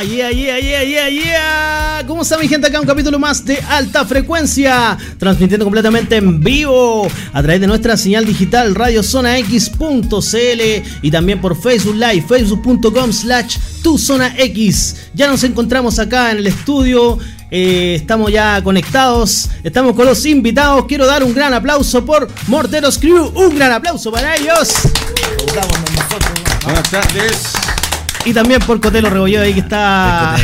Allí, allí, allí, allí, allí. ¿Cómo está mi gente acá? Un capítulo más de alta frecuencia. Transmitiendo completamente en vivo a través de nuestra señal digital radiozonax.cl y también por Facebook Live, facebook.com slash tu zona X. Ya nos encontramos acá en el estudio. eh, estamos ya conectados. Estamos con los invitados. Quiero dar un gran aplauso por Morteros Crew. Un gran aplauso para ellos. Buenas tardes. Y también por Cotelo Rebolledo ahí que está.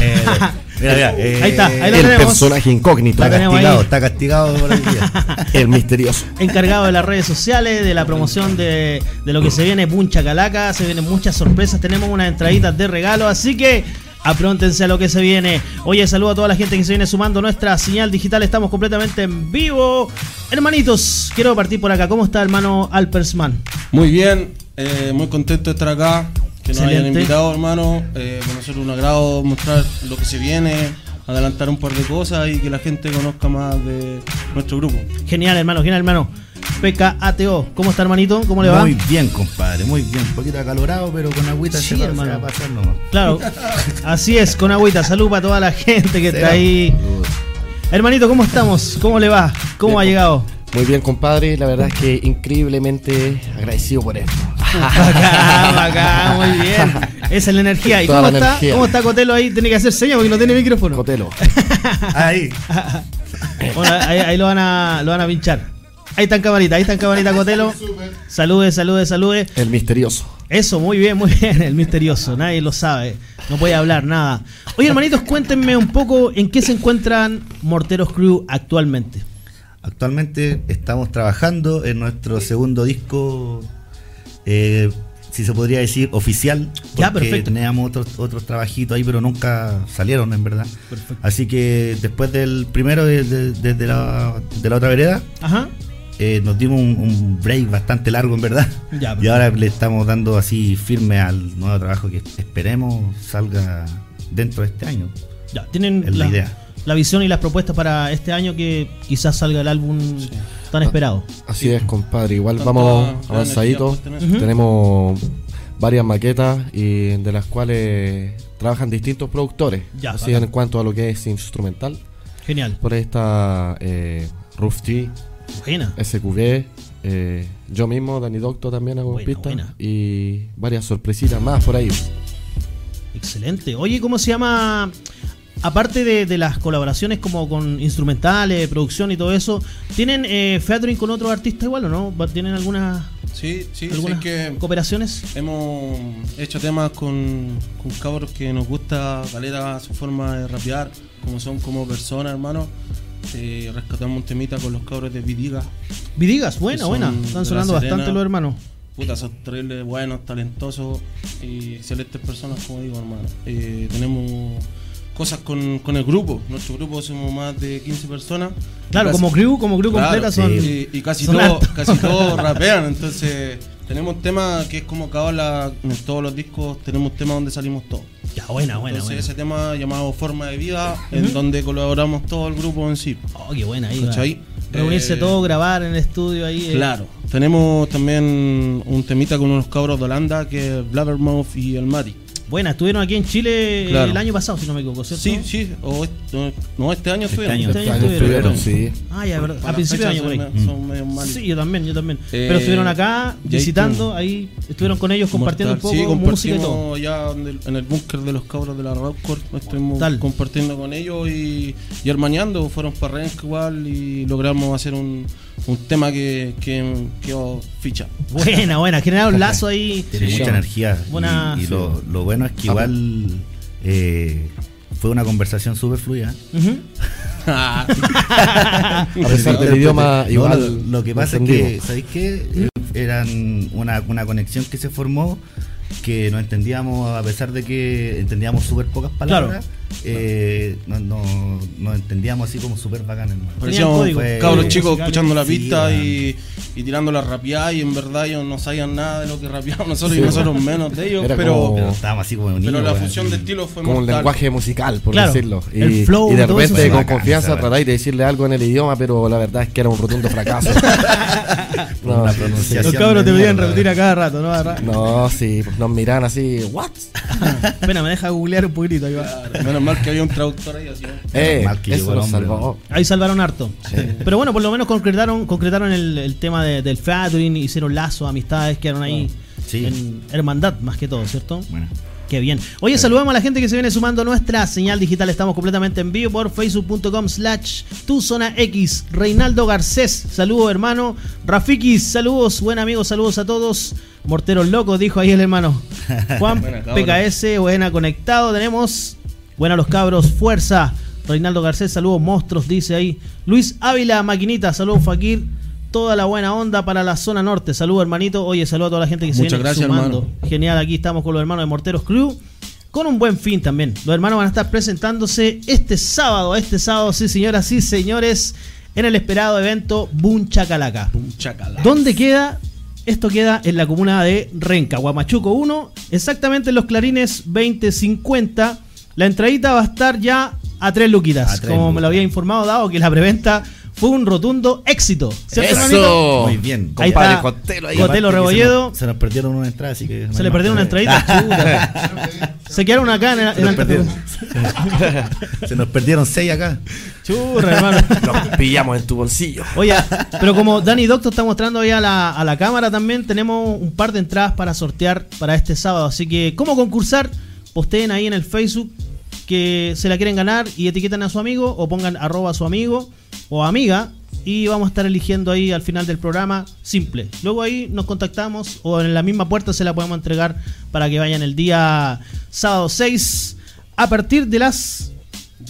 Mira, mira, eh, Ahí está, ahí lo el tenemos. personaje incógnito. Está castigado, ahí. está castigado por el día. El misterioso. encargado de las redes sociales, de la promoción de, de lo que se viene Puncha Calaca, se vienen muchas sorpresas, tenemos unas entraditas de regalo, así que apróntense a lo que se viene. Oye, saludo a toda la gente que se viene sumando a nuestra señal digital, estamos completamente en vivo. Hermanitos, quiero partir por acá, ¿cómo está hermano Alpersman? Muy bien, eh, muy contento de estar acá. Que nos hayan Excelente. invitado, hermano. Eh, para nosotros un agrado mostrar lo que se viene, adelantar un par de cosas y que la gente conozca más de nuestro grupo. Genial hermano, genial hermano. PKATO, ¿cómo está hermanito? ¿Cómo le va? Muy bien, compadre, muy bien. Un poquito acalorado, pero con agüita Sí, se, va, hermano. se va a pasar nomás. Claro, así es, con agüita, salud para toda la gente que está Será. ahí. Hermanito, ¿cómo estamos? ¿Cómo le va? ¿Cómo ha llegado? Muy bien, compadre. La verdad es que increíblemente agradecido por esto. Acá, acá, muy bien. Esa es la energía. ¿Y Toda cómo está, energía. cómo está Cotelo ahí? Tiene que hacer señas porque no tiene micrófono. Cotelo. Ahí. Bueno, ahí, ahí lo, van a, lo van a pinchar. Ahí está en camarita, ahí está en camarita Cotelo. Salude, salude, salude. El misterioso. Eso, muy bien, muy bien. El misterioso, nadie lo sabe. No puede hablar nada. Oye, hermanitos, cuéntenme un poco en qué se encuentran Morteros Crew actualmente. Actualmente estamos trabajando en nuestro segundo disco, eh, si se podría decir oficial. Ya, porque perfecto. Teníamos otros, otros trabajitos ahí, pero nunca salieron, en verdad. Perfecto. Así que después del primero, de, de- desde la, de la otra vereda, Ajá. eh, nos dimos un, un break bastante largo, en verdad. Ya, y ahora le estamos dando así firme al nuevo trabajo que esperemos salga dentro de este año. Ya, tienen Es la idea. La visión y las propuestas para este año que quizás salga el álbum tan esperado. Así es, compadre. Igual Tanta vamos avanzaditos. Ujú. Tenemos varias maquetas y de las cuales trabajan distintos productores. Ya, Así bacán. en cuanto a lo que es instrumental. Genial. Por ahí está eh, Roof T, Buena. SQV, eh, yo mismo, Dani Docto también hago Buena, pistas. buena. Y varias sorpresitas más por ahí. Excelente. Oye, ¿cómo se llama? Aparte de, de las colaboraciones como con instrumentales, producción y todo eso, ¿tienen eh, featuring con otros artistas igual o no? ¿Tienen algunas, Sí, sí, sí algunas que cooperaciones? hemos hecho temas con, con cabros que nos gusta, caleta su forma de rapear, como son como personas, hermano. Eh, rescatamos un temita con los cabros de Vidiga. Vidigas, buena, buena. Están sonando bastante los hermanos. Puta, son terribles, buenos, talentosos y excelentes personas, como digo, hermano. Eh, tenemos cosas con, con el grupo. Nuestro grupo somos más de 15 personas. Claro, Casi- como crew, como crew Claro, completa son. Y, y casi todos casi todos rapean, entonces tenemos temas que es como ahora en todos los discos tenemos temas donde salimos todos. Ya, buena, buena, entonces buena. ese tema llamado Forma de Vida, en donde colaboramos todo el grupo en sí. Oh, qué buena ahí. Reunirse Eh, todo, grabar en el estudio ahí. eh. Claro. Tenemos también un temita con unos cabros de Holanda que es Blabbermouth y el Mati. Buena, estuvieron aquí en Chile Claro. el año pasado, si no me equivoco, ¿cierto? Sí, sí, o est- no, este año Este estuvieron. año. Este año Años estuvieron. estuvieron, sí. Ah, ya, verdad. Para A principio de año por ahí. Son, son medio mal. Sí, yo también, yo también. Eh, Pero estuvieron acá visitando, ahí estuvieron con ellos compartiendo un poco Sí, música y todo. compartimos ya en el, en el búnker de los cabros de la Rockcore, estuvimos Tal. compartiendo con ellos y, y hermaneando, fueron para Renk igual y logramos hacer un, un tema que, que quedó ficha. Buena, buena, generaron lazo ahí. Tiene Sí, mucha energía. Buena- y y sí. lo, lo bueno es que Ah, igual eh, fue una conversación súper fluida. Ujú. A pesar del idioma, No, igual. lo, lo que pasa es que. ¿sabéis qué? Eh, Eran una, una conexión que se formó que no entendíamos, a pesar de que entendíamos súper pocas palabras, eh, no, no, no entendíamos así como súper bacán, hermano. Parecíamos cabros Sí, chicos escuchando la Sí, pista weón. y, y tirando la rapeada y en verdad ellos no sabían nada de lo que rapeábamos nosotros y Sí. nosotros menos de ellos, pero, como- Pero estábamos así como unidos. pero la fusión de estilo fue como un lenguaje musical, por Claro, decirlo. Y, el flow, y de repente con Bacán, confianza tratáis de decirle algo en el idioma, pero la verdad es que era un rotundo fracaso. Por una sí. pronunciación Los cabros te pedían repetir a cada rato, ¿no? No, sí, pues, nos miran así, ¿what? Espera, me deja googlear un poquitito. Ahí, va. Menos mal que había un traductor ahí. Así, ¿no? Eh, mal que llegó eso el nos hombre, salvó. ahí salvaron harto. Pero bueno, por lo menos concretaron, concretaron el, el tema de- del featuring, hicieron lazos, amistades, quedaron ahí Sí. en hermandad más que todo, ¿cierto? Bueno. Qué bien. Oye, saludamos a la gente que se viene sumando a nuestra señal digital. Estamos completamente en vivo por facebook.com slash tu zona X. Reinaldo Garcés, saludos hermano. Rafikis, saludos, buen amigo, saludos a todos. Morteros locos, dijo ahí el hermano. Juan Buena. PKS, buena conectado. Tenemos, buena los cabros, fuerza. Reinaldo Garcés, saludos monstruos, dice ahí. Luis Ávila, maquinita, saludos Fakir. Toda la buena onda para la zona norte. Saludos, hermanito. Oye, saludos a toda la gente que se Muchas viene gracias, sumando. hermano. Genial, aquí estamos con los hermanos de Morteros Crew. Con un buen fin también. Los hermanos van a estar presentándose este sábado, este sábado, sí señoras, sí señores, en el esperado evento Boom Chacalaca. Un chacalá. ¿Dónde queda? Esto queda en la comuna de Renca, Guamachuco 1, exactamente en los clarines 2050. La entradita va a estar ya a tres luquitas, A tres como me lo había informado, dado que la preventa fue un rotundo éxito. ¡Eso! Muy bien. Ahí Compadre está. Cotelo ahí. Cotelo Rebolledo. Se nos, se nos perdieron una entrada, así que. no Se le perdieron una entradita. Se quedaron acá en, Se nos, perdieron, Fre- se nos perdieron seis acá. Churra, hermano. Los pillamos en tu bolsillo. Oye, pero como Dani Doctor está mostrando ahí a la, a la cámara también, tenemos un par de entradas para sortear para este sábado. Así que, ¿cómo concursar? Posteen ahí en el Facebook que se la quieren ganar y etiquetan a su amigo o pongan arroba a su amigo o amiga y vamos a estar eligiendo ahí al final del programa simple. Luego ahí nos contactamos o en la misma puerta se la podemos entregar para que vayan el día sábado 6 a partir de las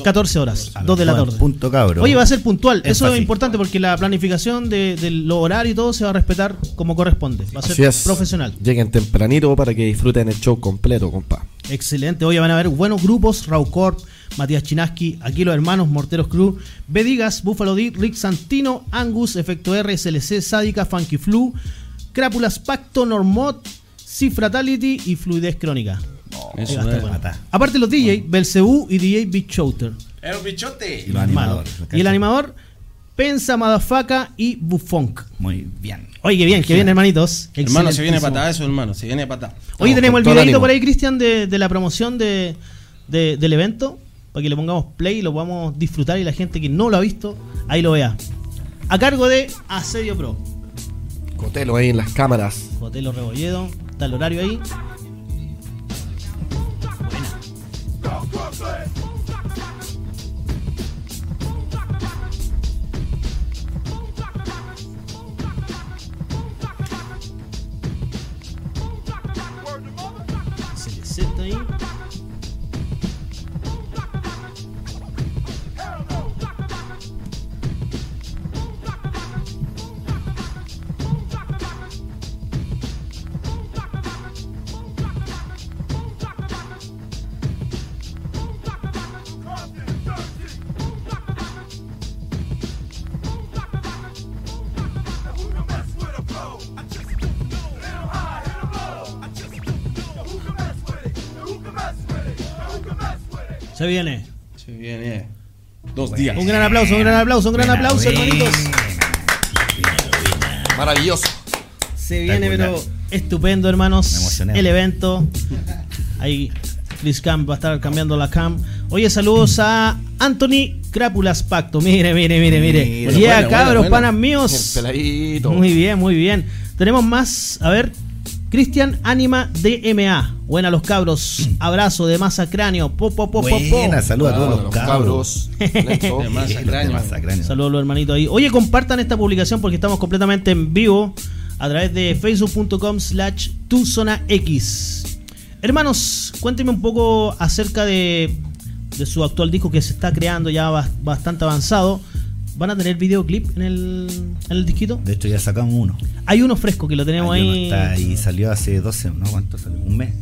14 horas, A las 2 de la tarde. Punto cabro. Oye, va a ser puntual. Es Eso es importante porque la planificación de, de lo horario y todo se va a respetar como corresponde. Va a ser Así es. profesional. Lleguen tempranito para que disfruten el show completo, compa. Excelente. Hoy van a haber buenos grupos. Raucorp, Matías Chinaski, aquí los hermanos Morteros Crew, Bedigas, Buffalo D, Rick Santino, Angus, Efecto R, SLC, Sádica, Funky Flu, Crápulas Pacto, Normod, Cifratality y Fluidez Crónica. Eso va a estar es. Aparte los DJ, Belcebú y DJ Big Shooter. ¡El bichote! Y los animadores. Y el animador, Pensa, Madafaca y Bufonk. Muy bien. Oye, qué bien, qué bien, hermanitos. Hermano, se viene patada eso, hermano. Se viene patada. Vamos, tenemos el videito por ahí, Cristian, de, de la promoción de, de- del evento. Para que le pongamos play y lo podamos disfrutar y la gente que no lo ha visto, ahí lo vea. A cargo de Asedio Pro. Cotelo ahí en las cámaras. Hotel Rebolledo. Está el horario ahí. Mm-hmm. Se viene. Se viene. Dos días. Un gran aplauso, un gran aplauso, un gran Buena, aplauso, buena. hermanitos. Maravilloso. Se viene, pero estupendo, hermanos. El evento. Ahí Chris Camp va a estar cambiando la cam. Oye, saludos a Anthony Crápulas Pacto. Mire, mire, mire, mire. Mira, Ya, cabros, panas míos. peladito. Muy bien, muy bien. Tenemos más, a ver. Cristian Anima DMA. Buena los cabros. Abrazo de masa cráneo. Po, po, po. Buena, saludos a todos los cabros. De masa cráneo. Saludos a los hermanitos ahí. Oye, compartan esta publicación porque estamos completamente en vivo a través de facebook.com slash tu zona X. Hermanos, cuéntenme un poco acerca de, de su actual disco que se está creando ya bas- bastante avanzado. ¿Van a tener videoclip en el, en el disquito? De hecho, ya sacamos uno. Hay uno fresco que lo tenemos Hay uno ahí. está y salió hace 12, ¿no? ¿Cuánto salió? Un mes.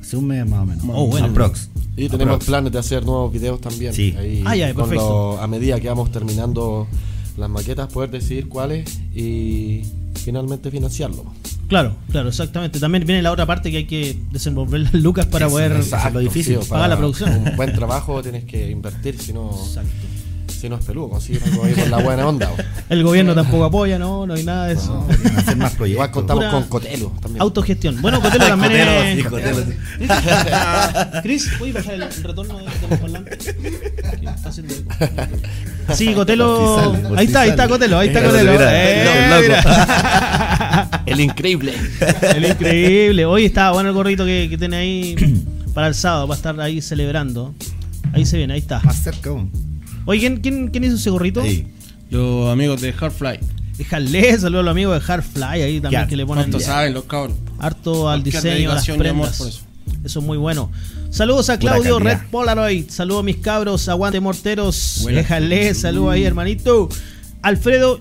Hace un mes más o menos. Oh, bueno. Aprox. Y tenemos Aprox. planes de hacer nuevos videos también. Sí. Ahí, Ah, ya, con perfecto. lo- a medida que vamos terminando las maquetas, poder decidir cuáles y finalmente financiarlo. Claro, claro, exactamente. También viene la otra parte que hay que desenvolver las lucas para poder. exacto. lo difícil. sí, Pagar la producción. Un buen trabajo tienes que invertir, si no Exacto. Si no es peludo, consigue algo ahí con la buena onda. bo. El gobierno tampoco apoya, no, no hay nada de eso. No, hacer más Igual proyectos. contamos Pura- con Cotelo también. Autogestión. Bueno, Cotelo también Cotelo, es. sí, Cotelo. Cris, ¿puedes bajar el, el retorno de, de los parlantes? Está haciendo. Sí, Cotelo. Por si sale, por ahí si está, ahí está. Cotelo, ahí está Cotelo. mira, Eh, mira. El increíble. El increíble. Hoy estaba bueno el gorrito que, que tiene ahí para el sábado, va a estar ahí celebrando. Ahí se viene, ahí está. Más cerca, weón. Oye, ¿quién, quién, quién hizo ese gorrito? Ahí. Los amigos de Hardfly. Déjale, saludos a los amigos de Hardfly ahí también Ya, que le ponen ¿Cuánto saben los cabros? harto al diseño, a las prendas. por eso. Eso es muy bueno. Saludos a Claudio. Red Polaroid. Saludos a mis cabros. Aguante morteros. Déjale. Saludos ahí, hermanito. Alfredo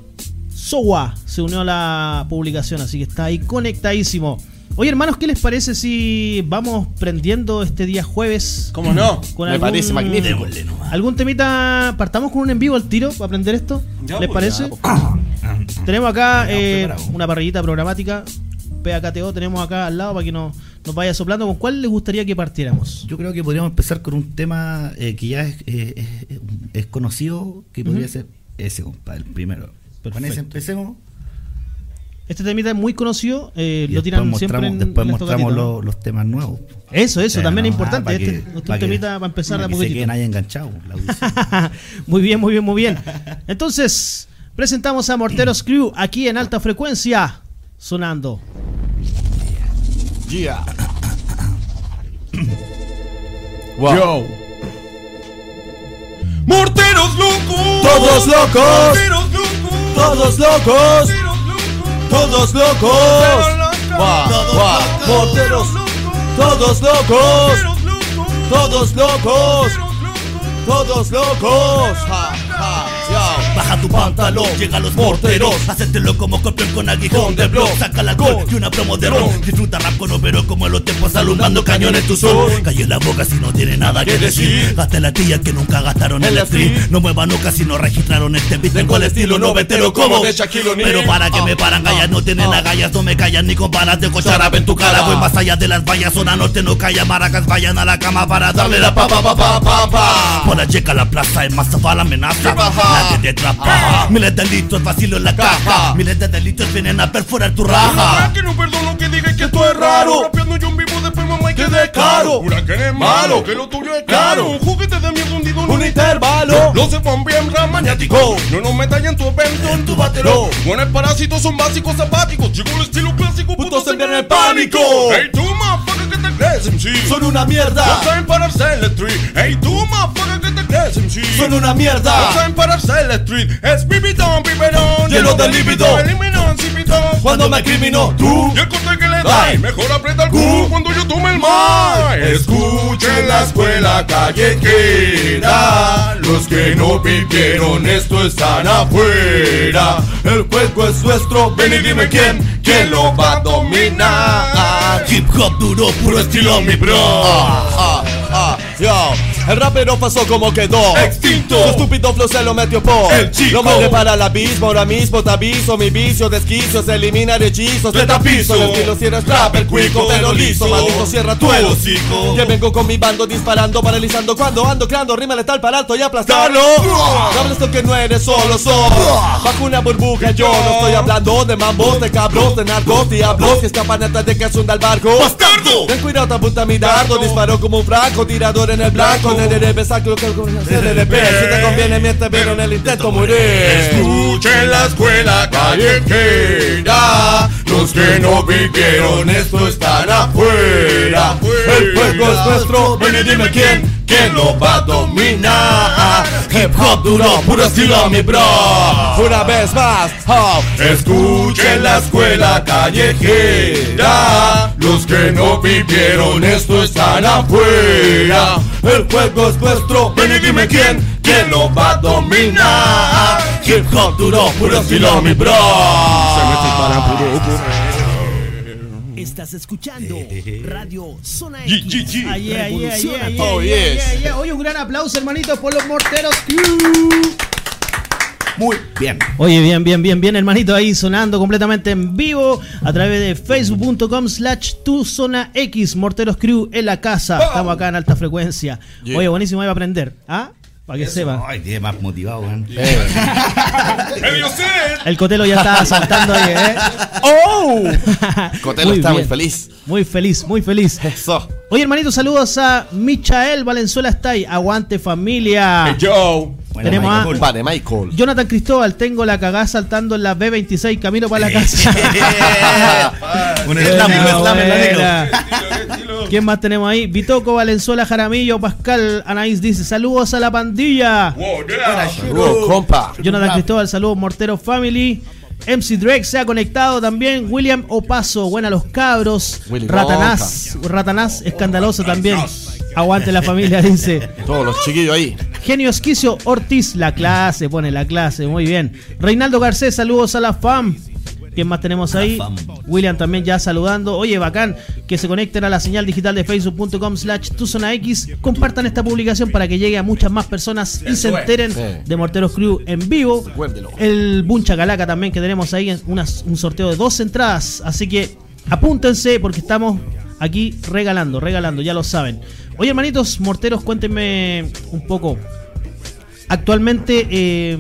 Sowa se unió a la publicación, así que está ahí conectadísimo. Oye, hermanos, ¿qué les parece si vamos prendiendo este día jueves? ¿Cómo no? Con Me parece magnífico. ¿Algún temita? ¿Partamos con un en vivo al tiro para aprender esto? Ya, ¿Les pues, parece? ya, pues. Tenemos acá Ya, eh, una parrillita programática. PAKTO tenemos acá al lado para que nos, nos vaya soplando. ¿Con cuál les gustaría que partiéramos? Yo creo que podríamos empezar con un tema eh, que ya es, eh, es- es conocido, que podría ser ese, compadre, el primero. Con Perfecto. ese empecemos. Este temita es muy conocido. eh, lo después tiran siempre mostramos, en, después en mostramos los, los temas nuevos. Eso, eso, también es ah, importante. Este, que- este temita para empezar de a para que se poquitito. queden ahí enganchados. la audición. muy bien, muy bien, muy bien. Entonces, presentamos a Morteros Crew aquí en alta frecuencia, sonando. Yeah. Wow. Yo. ¡Morteros locos! Todos locos. ¡Morteros locos! Todos locos. Todos locos. Todos locos. Todos locos. Todos locos. Ja, ja. Baja tu pantalón, llega los morteros. Hacértelo como copión con aguijón de blog. Saca la gol y una promo de ron. Disfruta rap con overo como en los tiempos alumbrando cañones tu sol. Calle la boca si no tiene nada que ¿Qué decir. Gaste la tía que nunca gastaron En el stream. No muevan nunca si no registraron este beat. Tengo el estilo noventero como de Shaquille. Pero para que Ah, me paran gallas, no tienen ah. agallas, no me callan ni con balas de cocharabe en tu cara. Voy más allá de las vallas, zona norte no calla, maracas vayan a la cama para darle la pa pa pa pa pa pa. Por la checa la plaza es más va la amenaza. Nadie te atrapa. Miles de litros vacío en la caja. Miles de delitos vienen a perforar tu raja. que no perdono que diga que tú es raro. Rapeando yo en vivo después mamá y Que de caro. Jura que eres malo, que lo tuyo es Claro. caro. Un juguete de mierda hundido en Un intervalo. Los se van bien ram maniático. No nos metas en tu evento, en tu batero. Buenos parásitos son básicos zapáticos. Llegó el estilo clásico, Putos en en el pánico. Hey, tú, motherfucker, que te crees, MC. Son una No mierda. saben pararse en la street. Hey, tú, motherfucker, que te crees, MC. Son una No mierda. saben pararse en la street. Es pibitón, pibetón. Lleno de. Eliminón, cipitón. Cuando me criminó tú. Y el corte que le da, mejor aprieta el culo cuando yo tome el mal. Escuchen la escuela callejera. Los que no vivieron esto están afuera. El juego es nuestro. Ven y dime quién, quién lo va a dominar. Hip hop duro, puro estilo, mi bro. Ah, ah, yo. El rapero pasó como quedó. Extinto. Su estúpido flow se lo metió por. El chico. No me repara el abismo, ahora mismo te aviso Mi vicio de esquicios, eliminar hechizos De De tapizo, tapizo. el estilo cierra es rap, el cuico pero liso Maldito cierra tu Tu hocico. Que vengo con mi bando disparando, paralizando. Cuando ando creando rima letal para alto y aplastarlo No hables que no eres solo son Bajo una burbuja yo no estoy hablando De mambos, de cabros, de narcos, diablos. Que escapan antes de que se hunda el barco. ¡Bastardo! Ten cuidado, te apunta mi dardo. Disparo como un franco, tirador en el blanco NRB, saco que CRB Si te conviene, miente, pero en el intento morir Escuchen la escuela callejera. Los que no vivieron esto están afuera. El juego es nuestro, ven y dime quién, quién lo va a dominar Hip hop duro, puro estilo, mi bro Una vez más, oh, Escuchen la escuela callejera. Los que no vivieron esto están afuera. el juego es nuestro, Ven y dime quién, quién lo va a dominar. Hip hop duro, puro estilo, mi bro. Estás escuchando Radio Zona X. Oye, un gran aplauso, hermanito, por los morteros. Crew. Muy bien. Oye, bien, bien, bien, bien, hermanito, ahí sonando completamente en vivo a través de facebook.com slash tu zona X, Morteros Crew en la casa. Estamos acá en alta frecuencia. Oye, buenísimo, ahí va a aprender. ¿Ah? Para que sepa. Ay, tiene más motivado, weón. Eh. El Cotelo ya estaba saltando ahí, ¿eh? ¡Oh! Cotelo está muy feliz. Muy feliz, muy feliz. Eso. Oye, hermanito, saludos a Michael Valenzuela está ahí. Aguante familia. Joe. Tenemos Michael a- Bull. Vale, Michael. Jonathan Cristóbal, tengo la cagada saltando en la B26 camino para la casa. Un slam, un. ¿Quién más tenemos ahí? Vitoco, Valenzuela, Jaramillo, Pascal, Anaís dice, saludos a la pandilla. Saludos, compa. Jonathan Cristóbal, saludos, Mortero Family. MC Drake se ha conectado también. William Opaso, buena los cabros. Willy Ratanás, Ratanás, escandaloso también. Aguante la familia, dice. Todos los chiquillos ahí. Genio Esquicio Ortiz, la clase, pone la clase, muy bien. Reinaldo Garcés, saludos a la FAM. ¿Quién más tenemos ahí? William también ya saludando. Oye, bacán que se conecten a la señal digital de facebook.com slash tuzonax. Compartan esta publicación para que llegue a muchas más personas y se enteren de Morteros Crew en vivo. El Buncha Calaca también que tenemos ahí, unas- un sorteo de dos entradas. Así que apúntense porque estamos aquí regalando, regalando, ya lo saben. Oye, hermanitos, morteros, cuéntenme un poco. Actualmente, eh,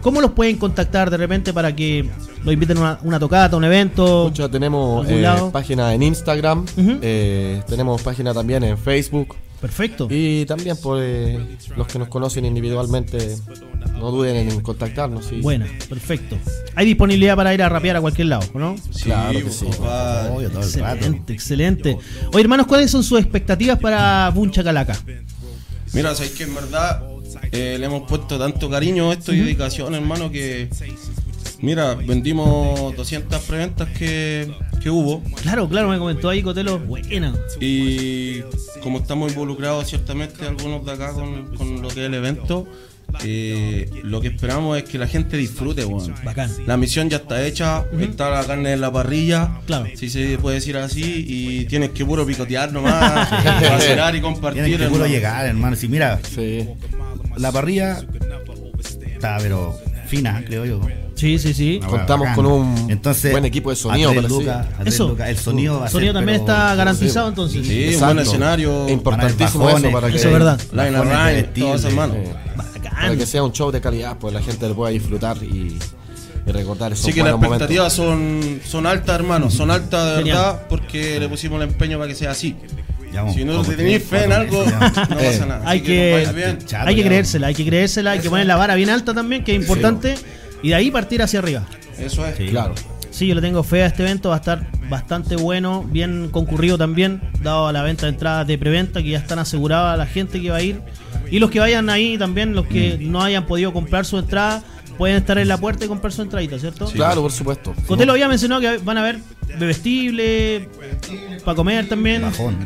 ¿cómo los pueden contactar de repente para que lo inviten a una, una tocata, un evento? Muchos tenemos ¿Algún eh, página en Instagram. Eh, tenemos página también en Facebook. Perfecto. Y también por eh, los que nos conocen individualmente, no duden en contactarnos. sí. Buena, perfecto. Hay disponibilidad para ir a rapear a cualquier lado, ¿no? Claro que sí. Obvio, todo el rato. Excelente, excelente. Oye, hermanos, ¿cuáles son sus expectativas para Buncha Calaca? Mira, sabes que en verdad eh, le hemos puesto tanto cariño a esto y dedicación, hermano, que. Mira, vendimos 200 preventas que, que hubo. Claro, claro, me comentó ahí Cotelo. Buena. Y como estamos involucrados ciertamente algunos de acá con, con lo que es el evento, eh, lo que esperamos es que la gente disfrute, weón. Bacán. La misión ya está hecha, está la carne en la parrilla, Claro. si se puede decir así, y tienes que puro picotear nomás, vacilar y compartir. Tienen que puro hermano. llegar, hermano. Si mira, Sí. la parrilla está, pero fina, creo yo. Sí, sí, sí. Una Contamos bacán. con un buen equipo de sonido, a tres pero sí. lucas, a tres Eso. El sonido va a Sonido ser, también pero- está garantizado entonces. Sí, un buen escenario, Es importantísimo bajones, eso para que, Eso es verdad. line Bajones and ride, divertibles. todo eso, hermano. eh, para que sea un show de calidad, pues la gente lo pueda disfrutar y, y recordar esos Así que las expectativas son, son altas, hermano, son altas de Genial. verdad, porque le pusimos el empeño para que sea así. Si no te tenéis fe en algo, ya. no Eh. pasa nada. Hay Así que-. Chato, Hay que creérsela, hay que creérsela, hay que poner la vara bien alta también, que es importante. Y de ahí partir hacia arriba. Eso es. Sí. Claro. Sí, yo le tengo fe a este evento, va a estar bastante bueno, bien concurrido también, dado a la venta de entradas de preventa que ya están aseguradas a la gente que va a ir. Y los que vayan ahí también, los que Mm. no hayan podido comprar su entrada, pueden estar en la puerta y comprar su entradita, ¿cierto? Claro, por supuesto. Cotelo había mencionado que van a ver bebestible, para comer también. Bajón.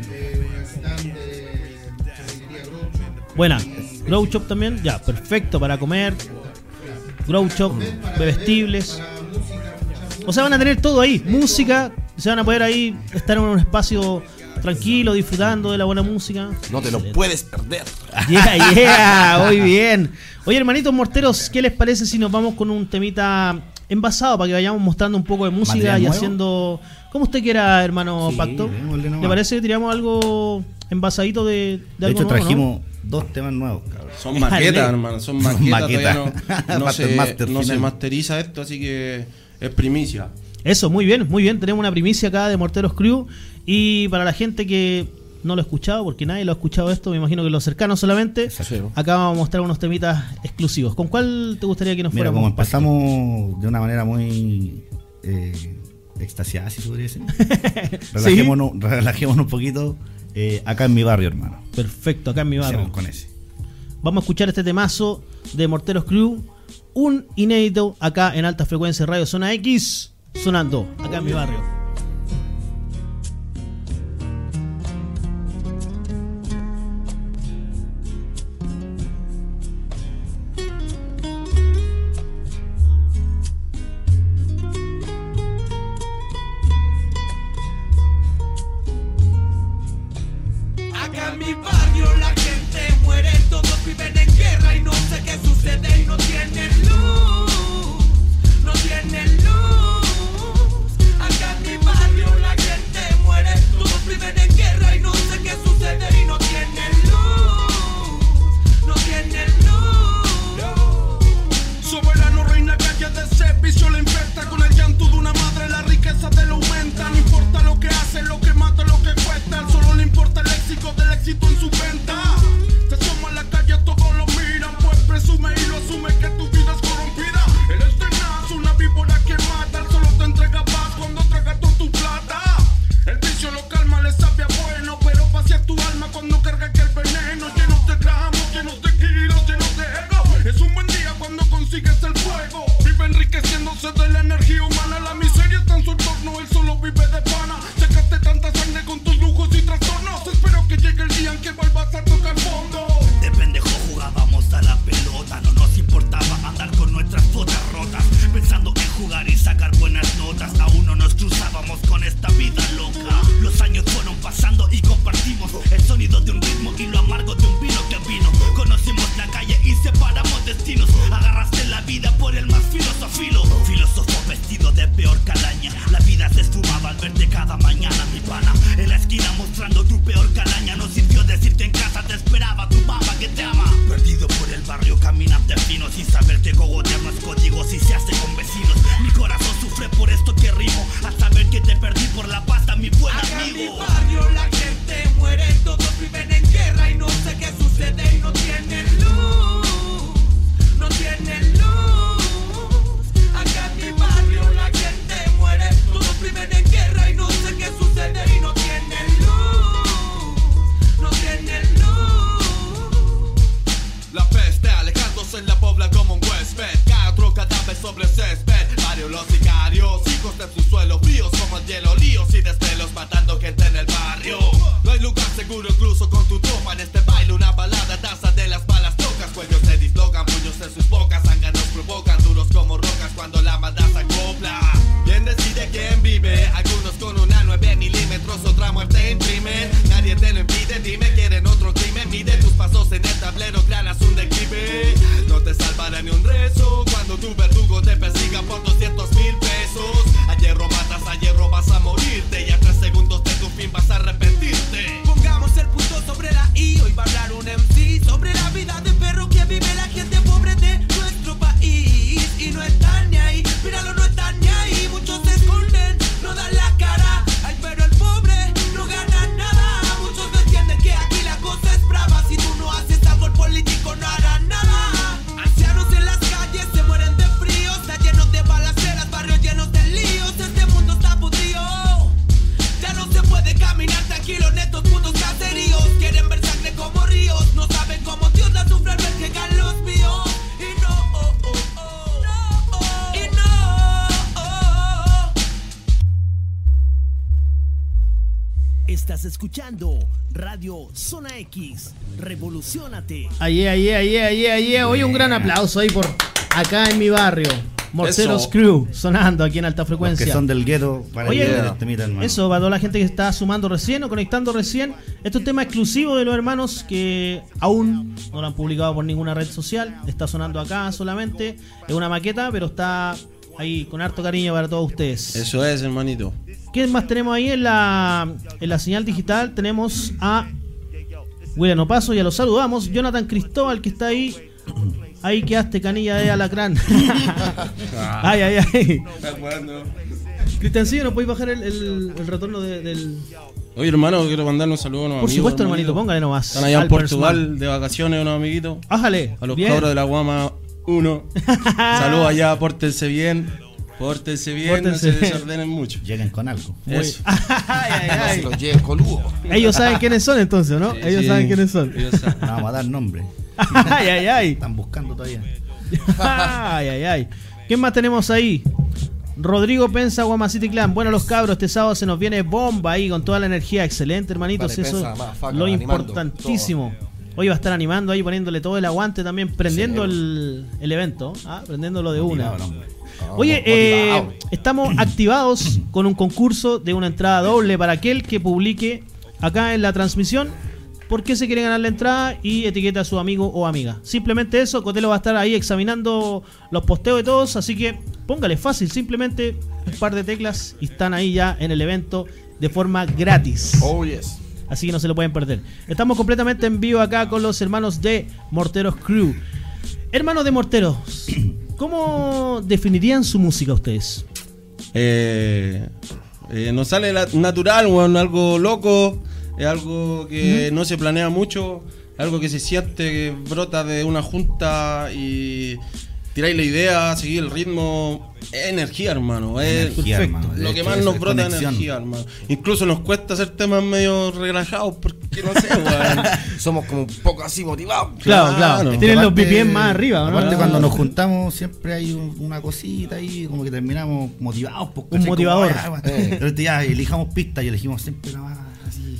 Buena. Grow Shop también, ya, perfecto para comer. Grow Shop, bebestibles. O sea, van a tener todo ahí. Música, se van a poder ahí estar en un espacio tranquilo, disfrutando de la buena música. No te lo puedes perder. Yeah, yeah, muy bien. Oye, hermanitos morteros, ¿qué les parece si nos vamos con un temita envasado para que vayamos mostrando un poco de música ¿Material y nuevo? haciendo. ¿Cómo usted quiera, hermano Sí, Pacto? ¿Le parece que tiramos algo envasadito de, de, De algo hecho, nuevo, no? Dos temas nuevos, cabrón. Son maquetas, hermano, son maquetas. Maqueta. No, no Master, se, master no se final. masteriza esto, así que es primicia. Eso, muy bien, muy bien. Tenemos una primicia acá de Morteros Crew. Y para la gente que no lo ha escuchado, porque nadie lo ha escuchado esto, me imagino que los cercanos solamente, acá vamos a mostrar unos temitas exclusivos. ¿Con cuál te gustaría que nos Mira, fuéramos? como empezamos de una manera muy eh, extasiada, si podría decir. relajémonos, relajémonos un poquito eh, acá en mi barrio, hermano. Perfecto, acá en mi barrio. Hacemos con ese. Vamos a escuchar este temazo de Morteros Crew, un inédito acá en alta frecuencia Radio Zona X, sonando acá en mi barrio. los sicarios, hijos de su suelo, X. Revolucionate. Ayer, ayer, ayer, ayer, ayer. Oye, un gran aplauso ahí por acá en mi barrio. Morteros Eso. Crew sonando aquí en alta Los frecuencia. que son del gueto para Oye, este. Eso, para toda la gente que está sumando recién o conectando recién. Este es un tema exclusivo de los hermanos que aún no lo han publicado por ninguna red social. Está sonando acá solamente. Es una maqueta, pero está ahí con harto cariño para todos ustedes. Eso es, hermanito. ¿Qué más tenemos ahí en la, en la señal digital? Tenemos a William Opaso, ya lo saludamos. Jonathan Cristóbal, que está ahí. Ahí quedaste, canilla de alacrán. ay, ay, ay. Cristiancillo, ¿no podéis bajar el, el- el retorno de- del. Oye, hermano, quiero mandarle un saludo a unos Por amigos, supuesto, hermanito, póngale nomás. Están allá en Portugal de vacaciones, unos amiguitos. Ájale. A los bien. cabros de la Guama 1. Saludos allá, pórtense bien. Pórtense bien, Pórtense no se desordenen mucho. Lleguen con algo. Eso. ay, ay, ay. los lleven coludo. Ellos saben quiénes son entonces, ¿no? Sí, Ellos sí. saben quiénes son. Ellos saben. No vamos a dar nombre. ay, ay, ay. Están buscando todavía. ay, ay, ay. ¿Quién más tenemos ahí? Rodrigo Pensa, Guama City Clan. Bueno, los cabros, este sábado se nos viene bomba ahí con toda la energía. Excelente, hermanitos. Vale, Eso Pensa, motherfucker, lo animando importantísimo. Hoy va a estar animando ahí, poniéndole todo el aguante también, prendiendo Sí. el, el evento. ¿ah? Prendiéndolo de una. Oye, eh, estamos activados con un concurso de una entrada doble para aquel que publique acá en la transmisión por qué se quiere ganar la entrada y etiqueta a su amigo o amiga. Simplemente eso, Cotelo va a estar ahí examinando los posteos de todos, así que póngale fácil, simplemente un par de teclas y están ahí ya en el evento de forma gratis. Oh, yes. Así que no se lo pueden perder. Estamos completamente en vivo acá con los hermanos de Morteros Crew. Hermanos de Morteros, ¿cómo definirían su música ustedes? Eh, eh, nos sale la- natural, weón, algo loco, es algo que no se planea mucho, algo que se siente, que brota de una junta y tiráis la idea, seguir el ritmo, es energía, hermano. Es Energía, perfecto. hermano. De Lo que más es- nos es brota es conexión. energía, hermano. Incluso nos cuesta hacer temas medio relajados porque no sé, weón. Somos como un poco así motivados. Claro, claro. Claro. Tienen los BPM más arriba, ¿o ¿no? Aparte, cuando nos juntamos, siempre hay un- una cosita ahí, como que terminamos motivados. pues, Un motivador. ah. Eh. Pero ya elijamos pistas y elegimos siempre la más.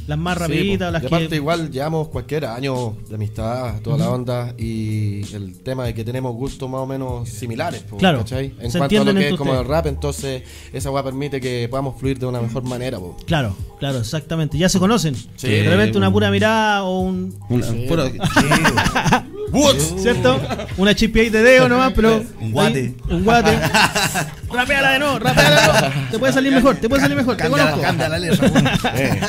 Las más Sí, rapiditas, po. las y aparte que. igual llevamos cualquier año de amistad, toda la onda y el tema de que tenemos gustos más o menos similares, po, Claro, ¿cachai? En se cuanto a lo que es como el rap, entonces esa weá permite que podamos fluir de una mejor manera, po. Claro, claro, exactamente. Ya se conocen. Sí. de repente una pura mirada o un. Una- pura- ¿Cierto? Una chipiadita de dedo nomás, pero. Un guate. ahí, Un guate. rapeala de nuevo, rapeala de nuevo. Te puede salir mejor, te puede salir mejor, te Cambia, conozco. cambia la letra. pues. Eh.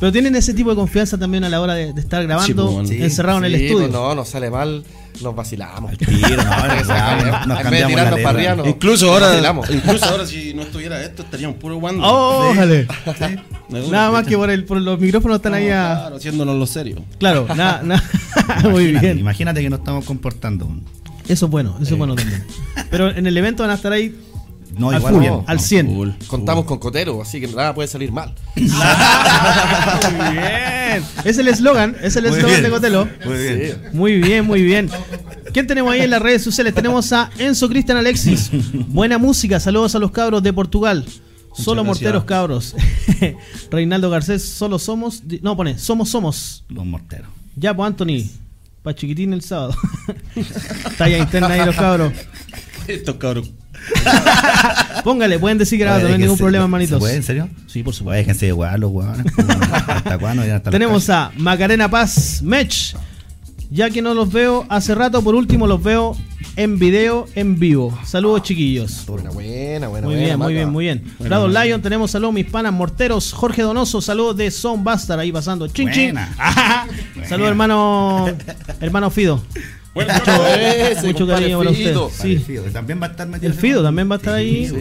Pero tienen ese tipo de confianza también a la hora de, de estar grabando Sí, pues, bueno. encerrado en el Sí, estudio. pues no, nos sale mal, nos vacilamos. Tiro, no, nos, cambiamos la tirarnos para letra. arriba, no. Incluso nos ahora, vacilamos. incluso ahora si no estuviera esto estaríamos puro guando. ¡Oh, ojalá! Nada más que por, el, por los micrófonos están ahí a. Claro, haciéndonos lo serio. Claro, nada, nada. Muy Imagínate, bien. Imagínate que nos estamos comportando. Eso es bueno, eso es bueno también. Pero en el evento van a estar ahí No, al igual full, al 100. Full. Contamos con Cotero, así que nada puede salir mal. Muy bien. Es el eslogan, es el eslogan de Cotelo. Muy bien. Muy bien, muy bien. ¿Quién tenemos ahí en las redes sociales? Tenemos a Enzo Cristian Alexis. Buena música, saludos a los cabros de Portugal. Solo gracias. morteros cabros. Reinaldo Garcés, solo somos. di- No, pone, somos, somos. Los morteros. Ya, pues Anthony. Pa' chiquitín el sábado. Talla interna ahí los cabros. Estos cabros. Póngale, pueden decir grabado, no hay ningún problema, ¿Se hermanitos. puede, en serio? Sí, por supuesto. Pues déjense de weá los weones. pues, ¿Hasta cuándo? Ya hasta Tenemos a Macarena Paz Mech. Ya que no los veo hace rato, por último los veo en video en vivo. Saludos chiquillos. Buena, buena, buena. Muy buena, bien, muy bien, muy bien. Prado Lion, tenemos saludos mis panas morteros. Jorge Donoso, saludos de Son Bastard ahí pasando. Chin chin. Saludos hermano hermano Fido. Ese, Mucho cariño para usted. Sí. Fido, También va a estar metido El Fido también va a estar ahí. Sí.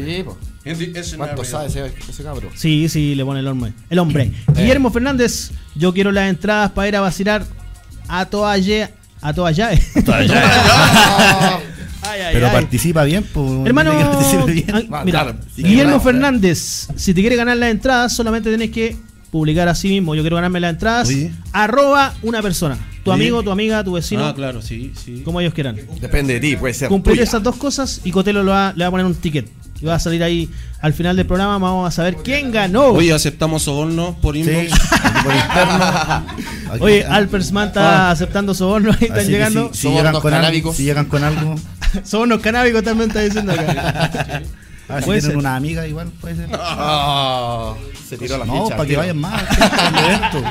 Sí, sí, le pone el hombre. El hombre. Guillermo Fernández, yo quiero las entradas para ir a vacilar a toda ye- a toda ya. Ay, ay, Pero ay. participa bien, pues. Hermano, bien. ah, mira, claro. Sí, Guillermo claro. Fernández, si te quiere ganar las entradas, solamente tenés que publicar así mismo. Yo quiero ganarme las entradas. Oye. Arroba una persona. Tu amigo, tu amiga, tu vecino, Ah, claro, sí, sí. como ellos quieran. Depende de ti, puede ser. Cumplir tuya. esas dos cosas y Cotelo lo va- le va a poner un ticket. Y va a salir ahí al final del programa. Vamos a saber quién ganó. Oye, aceptamos sobornos por inbox. por interno. Oye. Alpersman está aceptando sobornos. Ahí están llegando. Si, llegan con algo, canábicos. si llegan con algo, Sobornos canábicos también está diciendo acá. a ver si Puede tienen ser. una amiga igual, puede ser. Se tiró la No, para que vayan más. al.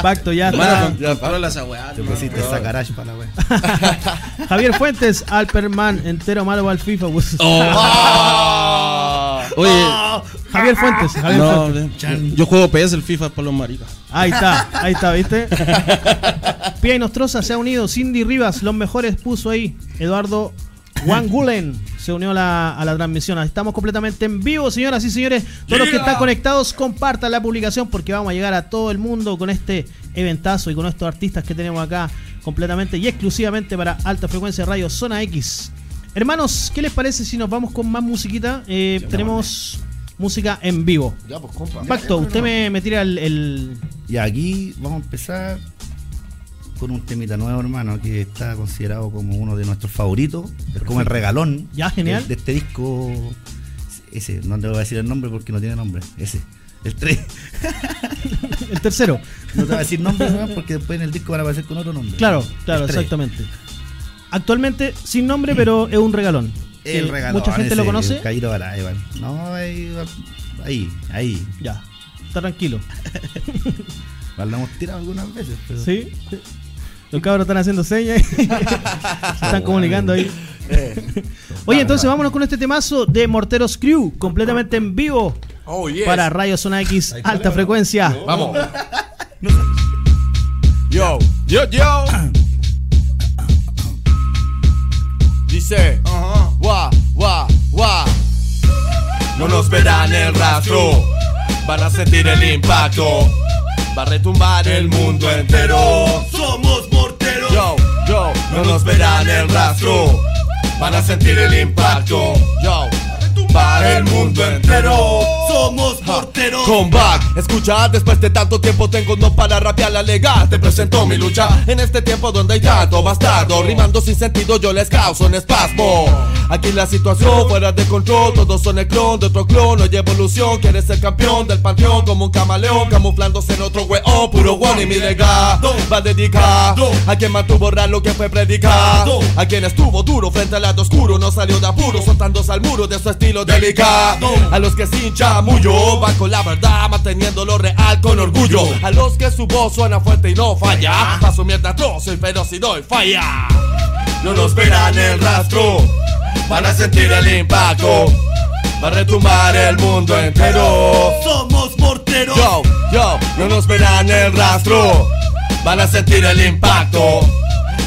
Pacto ya está. Con- controla esa weá. Te pusiste esa garage para la wea. Javier Fuentes, Alperman, entero malo para el FIFA. Ah. Oye, Javier Fuentes, Javier no, Fuentes. yo juego PS, el FIFA por los maricas. Ahí está, ahí está, ¿viste? Pia y Nostroza se ha unido. Cindy Rivas, los mejores puso ahí. Eduardo Wangulen se unió a la, a la transmisión. Estamos completamente en vivo, señoras y señores. Todos los que están conectados, compartan la publicación porque vamos a llegar a todo el mundo con este eventazo y con estos artistas que tenemos acá completamente y exclusivamente para Alta Frecuencia Radio Zona X. Hermanos, ¿qué les parece si nos vamos con más musiquita? Eh, tenemos música en vivo. Ya, pues, compa. Pacto, usted me, me tira el- el, Y aquí vamos a empezar con un temita nuevo, hermano, que está considerado como uno de nuestros favoritos. Es como el regalón Ya, genial. De, de este disco. Ese, no te voy a decir el nombre porque no tiene nombre. Ese. El 3. el tercero. No te voy a decir nombre porque después en el disco van a aparecer con otro nombre. Claro, claro, exactamente. Actualmente sin nombre, pero es un regalón. El regalón. Mucha gente ese, lo conoce. el weón. No, ahí, ahí, ahí. Ya, está tranquilo. Lo hemos tirado algunas veces. Pero ¿Sí? Los cabros están haciendo señas. Se están comunicando ahí. Eh. Oye, entonces vámonos con este temazo de Morteros Crew, completamente en vivo Oh, yes. para Radio Zona X, alta frecuencia. Vamos. Yo, yo, yo. Dice, guau, guau, guau. No nos verán el rastro, van a sentir el impacto. Va a retumbar el mundo entero. Somos no nos verán el rastro. Van a sentir el impacto. Yo, para el mundo entero. Somos morteros. Comeback, escucha, después de tanto tiempo tengo no para rapear la legal. Te presento mi lucha en este tiempo donde hay tanto bastardo Rimando sin sentido yo les causo un espasmo. Aquí la situación fuera de control. Todos son el clon de otro clon. No hay evolución, quieres ser campeón del panteón. Como un camaleón camuflándose en otro weón Puro one y mi legado va dedicado A quien mantuvo real lo que fue predicado. A quien estuvo duro frente al lado oscuro No salió de apuro. Soltándose al muro de su estilo delicado. A los que sin chamullo van con la verdad Manteniendo lo real con orgullo A los que su voz suena fuerte y no falla Paso mierda atroz, soy feroz y doy falla No nos verán el rastro Van a sentir el impacto Va a retumbar el mundo entero Somos morteros. Yo, yo, no nos verán el rastro. Van a sentir el impacto.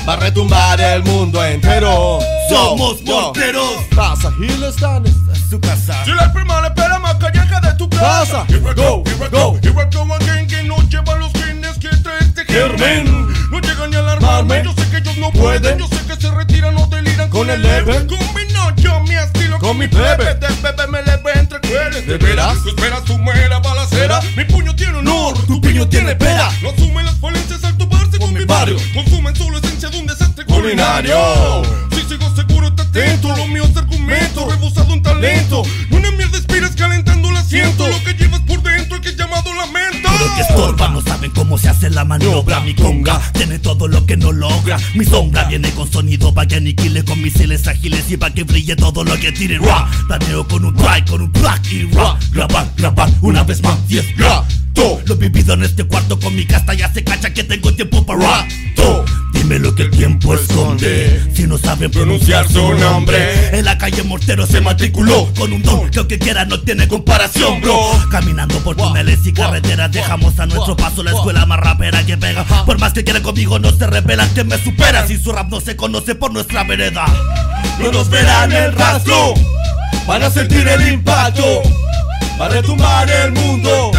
Va a retumbar el mundo entero. Somos morteros. Pasa, Gil están en su casa. Si la prima le espera más calleja de tu casa. Here we Go, here we go. here we go again, que no llevan los fines que trae este germen. No llegan ni a alarmarme, Arme. yo sé que ellos no Pueden. yo sé que se retiran o deliran Con el level. Combino yo mi estilo con, mi plebe. de bebé me leve entre cueres. ¿De veras? Tú esperas tu muera balacera, mi puño tiene honor, tu piño tiene pera. No asumen las falencias al toparse con, mi barrio, consumen solo esencia de un desastre culinario. Saben cómo se hace la maniobra Mi conga. Tiene todo lo que no logra. Mi sombra viene con sonido pa' que aniquile Con misiles ágiles y pa' que brille todo lo que tire. Ra, planeo con un try, con un track y ra Grabar, grabar, una vez más, y es ra. Lo vivido en este cuarto con mi casta. Ya se cacha que tengo tiempo para rato. Dime lo que el tiempo esconde. Si no saben pronunciar su nombre. En la calle Mortero se matriculó con un don que aunque quiera no tiene comparación, bro. Caminando por túneles y carreteras dejamos a nuestro paso la escuela más rapera que pega. Por más que quieran conmigo no se revelan que me supera. Si su rap no se conoce por nuestra vereda. No nos verán el rastro. Van a sentir el impacto. Va a retumbar el mundo.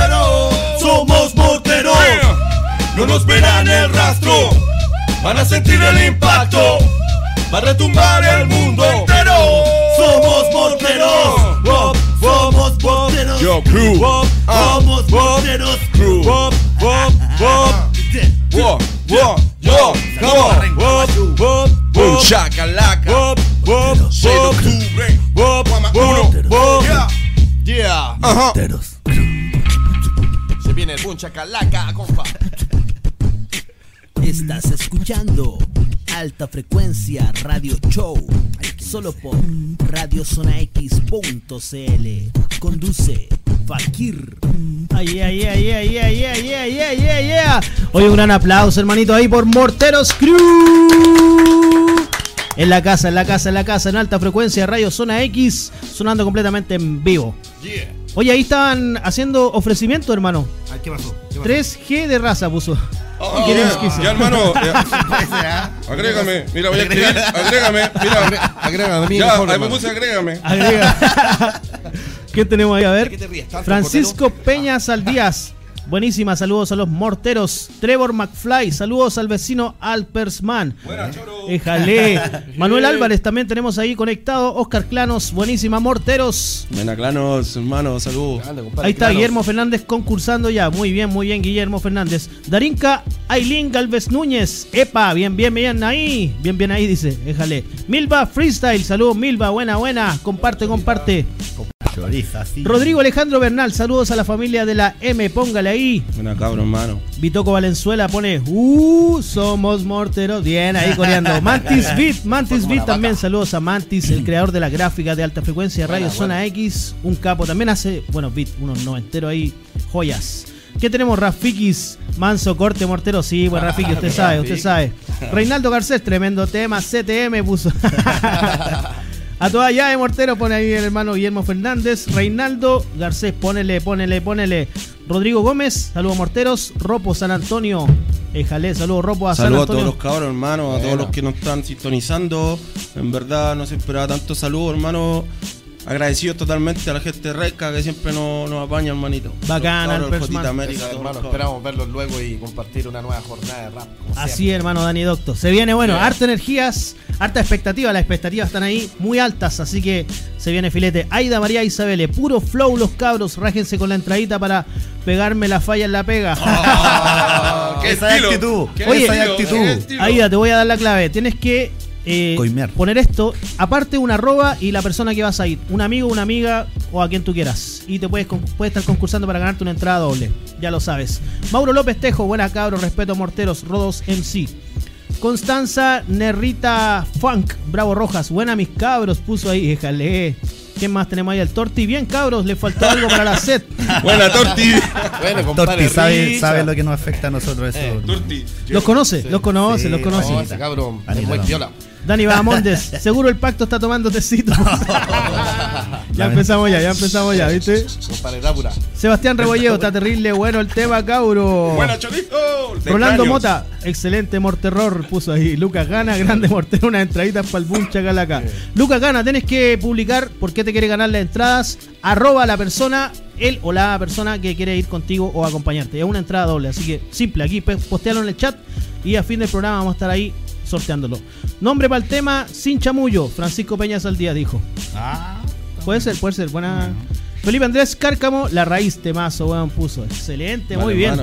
Somos morteros. No nos verán el rastro. Van a sentir el impacto, va a retumbar el mundo entero. Somos morteros, Bob, somos morteros. Yo, crew, Bob, ah. somos morteros, crew. Bob, Bob, Bob, Bob, yo, come on. Bob, Bob, Bob, chacalaca. Bob, Bob, Bob, Bob, Bob, Bob, yeah, yeah. Ajá. Se viene el boom chacalaca, compa. Estás escuchando Alta Frecuencia Radio Show. Solo por radiozonax.cl. Conduce Fakir. Ay, ay, ay, ay, ay, ay, ay, ay, ay, ay. Oye, un gran aplauso, hermanito, ahí por Morteros Crew. En la casa, en la casa, en la casa, en alta frecuencia, Radio Zona X, sonando completamente en vivo. Oye, ahí estaban haciendo ofrecimiento, hermano. ¿Qué pasó? 3G de raza puso. Ah, ¿Qué quieres ya, hermano, ya. agrégame, mira, voy a escribir, agrégame, mira, Agrégame ya, ahí me puse agrégame. Agrega. ¿Qué tenemos ahí? A ver. ¿De qué te ríes tanto, Francisco Peña Saldías. Buenísima, saludos a los morteros. Trevor McFly, saludos al vecino Alpersman. Buena, choro. Éjale. Manuel Álvarez también tenemos ahí conectado. Oscar Clanos, buenísima, morteros. Buena, clanos, hermano, salud. Grande, compadre, Ahí está. Guillermo Fernández concursando ya. Muy bien, muy bien, Guillermo Fernández. Darinka Ailín Galvez Núñez. Epa, bien, bien, bien ahí. Bien, bien ahí, dice. Éjale. Milva Freestyle, saludos, Milva. Buena, buena. Comparte, comparte. Choriza, sí. Rodrigo Alejandro Bernal, saludos a la familia de la M. Póngale ahí. Buena, cabrón, hermano. Vitoco Valenzuela pone, uh, somos morteros. Bien, ahí coreando. Mantis Beat, Mantis Beat también. Saludos a Mantis, el creador de la gráfica de alta frecuencia Radio Zona X. Un capo. También hace, bueno, Beat, unos noventeros ahí, joyas. ¿Qué tenemos? Rafikis, Manso, Corte, Mortero. Sí, bueno, Rafiki, usted sabe, usted sabe. Reinaldo Garcés, tremendo tema. CTM puso. A toda llave, Mortero, pone ahí el hermano Guillermo Fernández. Reinaldo Garcés, ponele, ponele, ponele. Rodrigo Gómez, saludos Morteros. Ropo San Antonio. Éjale, saludos Ropo a San Saludos a todos los cabros, hermano, a todos los que nos están sintonizando. En verdad no se esperaba tanto saludo, hermano. Agradecidos totalmente a la gente reca que siempre nos, nos apaña, hermanito. Alpersman. Jotita América, hermano, esperamos verlos luego y compartir una nueva jornada de rap. Así, siempre. hermano Dani Doctor. Se viene bueno, harta energías, harta expectativa. Las expectativas están ahí muy altas, así que se viene filete. Aida María Isabel, puro flow los cabros. Rájense con la entradita para pegarme la falla en la pega. Ah, qué Esa estilo, actitud, qué Oye, estilo, esa actitud. Aida, te voy a dar la clave. Tienes que eh, Coimear. poner esto, aparte una arroba y la persona que vas a ir. Un amigo, una amiga o a quien tú quieras. Y te puedes, puedes estar concursando para ganarte una entrada doble. Ya lo sabes. Mauro López Tejo, buena cabros, respeto morteros, Rodos MC. Constanza Nerrita Funk, Bravo Rojas, buena mis cabros, puso ahí, déjale. ¿Quién más tenemos ahí? El Torti. Bien, cabros, le faltó algo para la set. Buena, Torti. Bueno, compadre, Torti sabe, lo que nos afecta a nosotros eso. Eh, Torti. Los conoce, los conoce, Sí, los conoce. No, ese cabrón es muy viola. Dani Bahamondes, seguro el pacto está tomando tecito. ya empezamos ya, ya empezamos ya, ¿viste? Sebastián Rebolleo, está terrible, bueno el tema, cauro. Buena, chorizo. Rolando. Mota, excelente morterror, puso ahí. Lucas Gana, grande mortero, unas entraditas para el boom chacalaca. Lucas Gana, tienes que publicar por qué te quiere ganar las entradas. Arroba a la persona, él o la persona que quiere ir contigo o acompañarte. Es una entrada doble, así que simple, aquí postealo en el chat y a fin del programa vamos a estar ahí sorteándolo. Nombre para el tema, sin chamullo. Francisco Peña Saldía dijo. Ah, Puede ser, puede ser, buena. Felipe Andrés Cárcamo, la raíz temazo, weón, puso. Excelente, muy bien.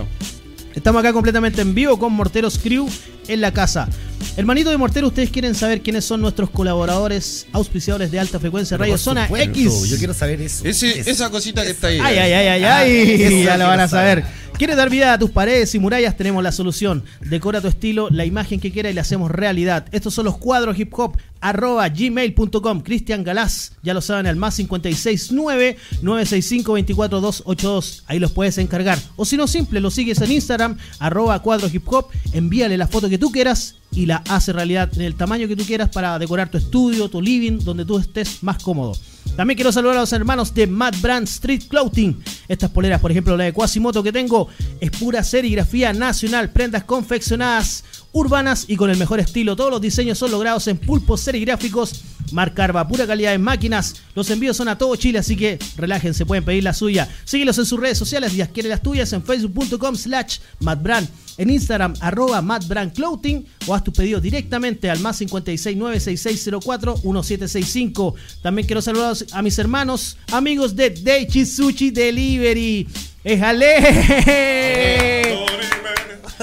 Estamos acá completamente en vivo con Morteros Crew en la casa. Hermanito de Mortero, ustedes quieren saber quiénes son nuestros colaboradores auspiciadores de alta frecuencia Radio Zona supuesto, X. Yo quiero saber eso. Ese- Eso. esa cosita que está ahí. Ay, ay, ay, ay, Ah, ay. ya lo van a saber. saber. ¿Quieres dar vida a tus paredes y murallas? Tenemos la solución. Decora tu estilo, la imagen que quieras y la hacemos realidad. Estos son los cuadros hip hop arroba gmail.com. Cristian Galás, ya lo saben, al más 569 965 24282. Ahí los puedes encargar. O si no, simple, lo sigues en Instagram, arroba cuadros hip hop. Envíale la foto que tú quieras y la hace realidad en el tamaño que tú quieras para decorar tu estudio, tu living, donde tú estés más cómodo. También quiero saludar a los hermanos de Mad Brand Street Clothing. Estas poleras, por ejemplo, la de Quasimoto que tengo, es pura serigrafía nacional, prendas confeccionadas urbanas y con el mejor estilo. Todos los diseños son logrados en pulpos serigráficos, marca Arba, pura calidad en máquinas. Los envíos son a todo Chile, así que relájense, pueden pedir la suya. Síguelos en sus redes sociales y adquiere las tuyas en facebook.com slash madbrand, en Instagram arroba madbrandclothing o haz tu pedido directamente al más 56966041765. También quiero saludar a mis hermanos, amigos de Deichi Sushi Delivery. ¡Éjale!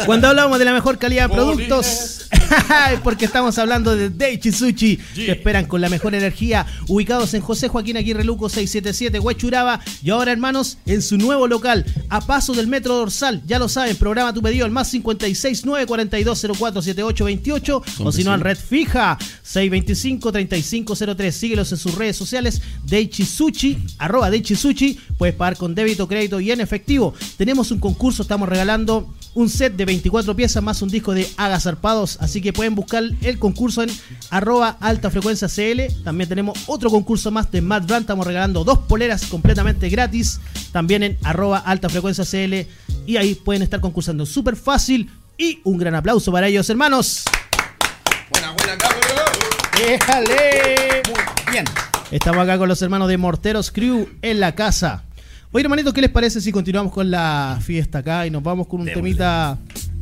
Cuando hablamos de la mejor calidad de productos, porque estamos hablando de Deichi Sushi, que esperan con la mejor energía, ubicados en José Joaquín Aguirre Luco 677 Huechuraba. Y ahora hermanos en su nuevo local, a paso del metro dorsal, ya lo saben, programa tu pedido al más 56 942 047828 o si no al red fija 625 3503, síguelos en sus redes sociales, Deichi Sushi, arroba Deichi Sushi, puedes pagar con débito, crédito y en efectivo. Tenemos un concurso, estamos regalando un set de 24 piezas más un disco de Agazarpados. Así que pueden buscar el concurso en arroba alta frecuencia CL. También tenemos otro concurso más de Mad Brand. Estamos regalando dos poleras completamente gratis. También en arroba alta frecuencia CL. Y ahí pueden estar concursando. Súper fácil. Y un gran aplauso para ellos, hermanos. Buena, buena. ¡Déjale! Muy bien. Estamos acá con los hermanos de Morteros Crew en la casa. Oye, hermanito, ¿qué les parece si continuamos con la fiesta acá y nos vamos con un Démosle. temita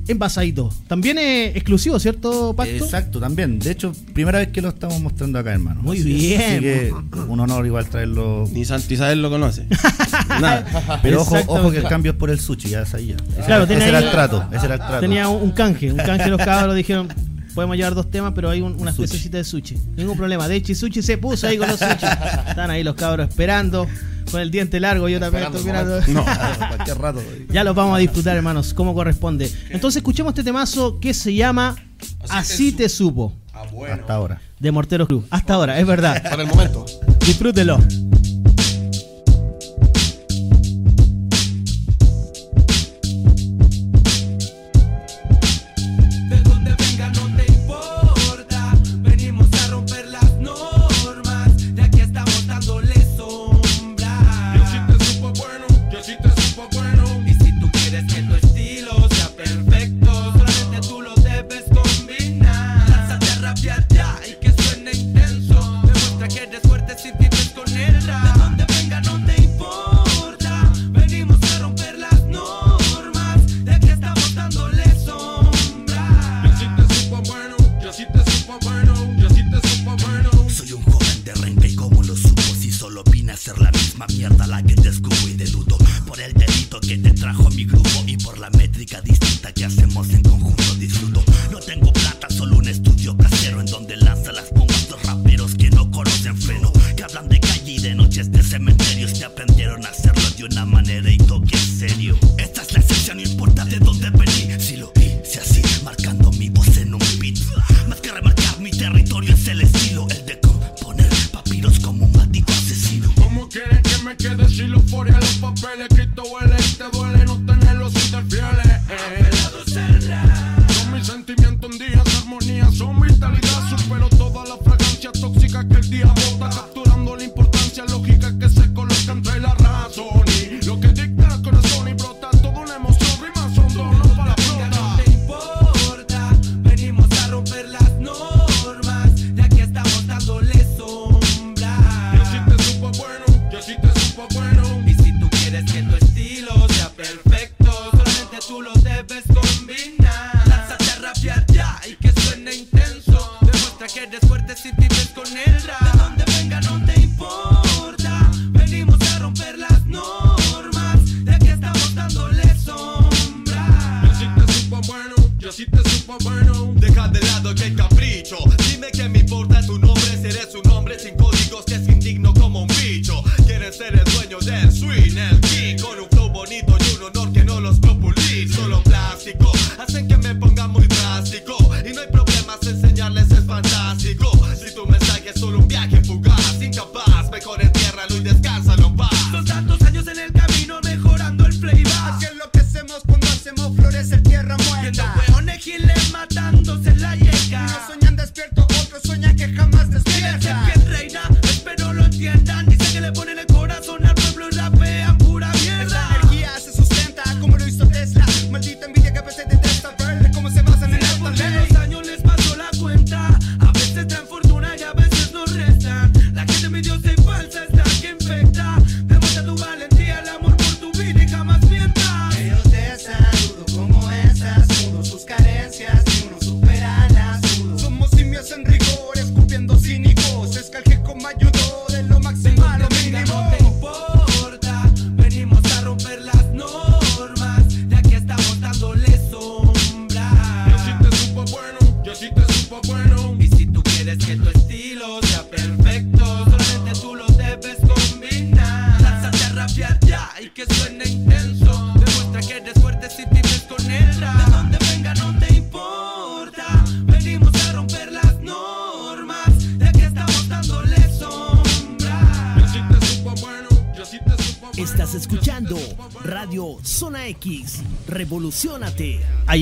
envasadito? También es exclusivo, ¿cierto, Pacto? Exacto, también. De hecho, primera vez que lo estamos mostrando acá, hermano. Muy Así es. bien. Así que un honor igual traerlo. Ni Santi Isabel lo conoce. Nada. Pero ojo, ojo que el cambio es por el sushi, ya sabía. Ese, Claro, era, tenía ese era el trato. Ese era el trato. Tenía un, un canje, un canje los cabros dijeron, podemos llevar dos temas, pero hay un- una Sushi. especiecita de sushi. Ningún problema. De hecho, sushi se puso ahí con los sushi. Están ahí los cabros esperando, con el diente largo, yo también estoy mirando. No, cualquier rato. Ya los vamos a disfrutar, hermanos, como corresponde. Entonces escuchemos este temazo que se llama Así te supo, Ah, bueno. Hasta ahora. de Morteros Cruz. Hasta ahora, es verdad. Para el momento. Disfrútelo.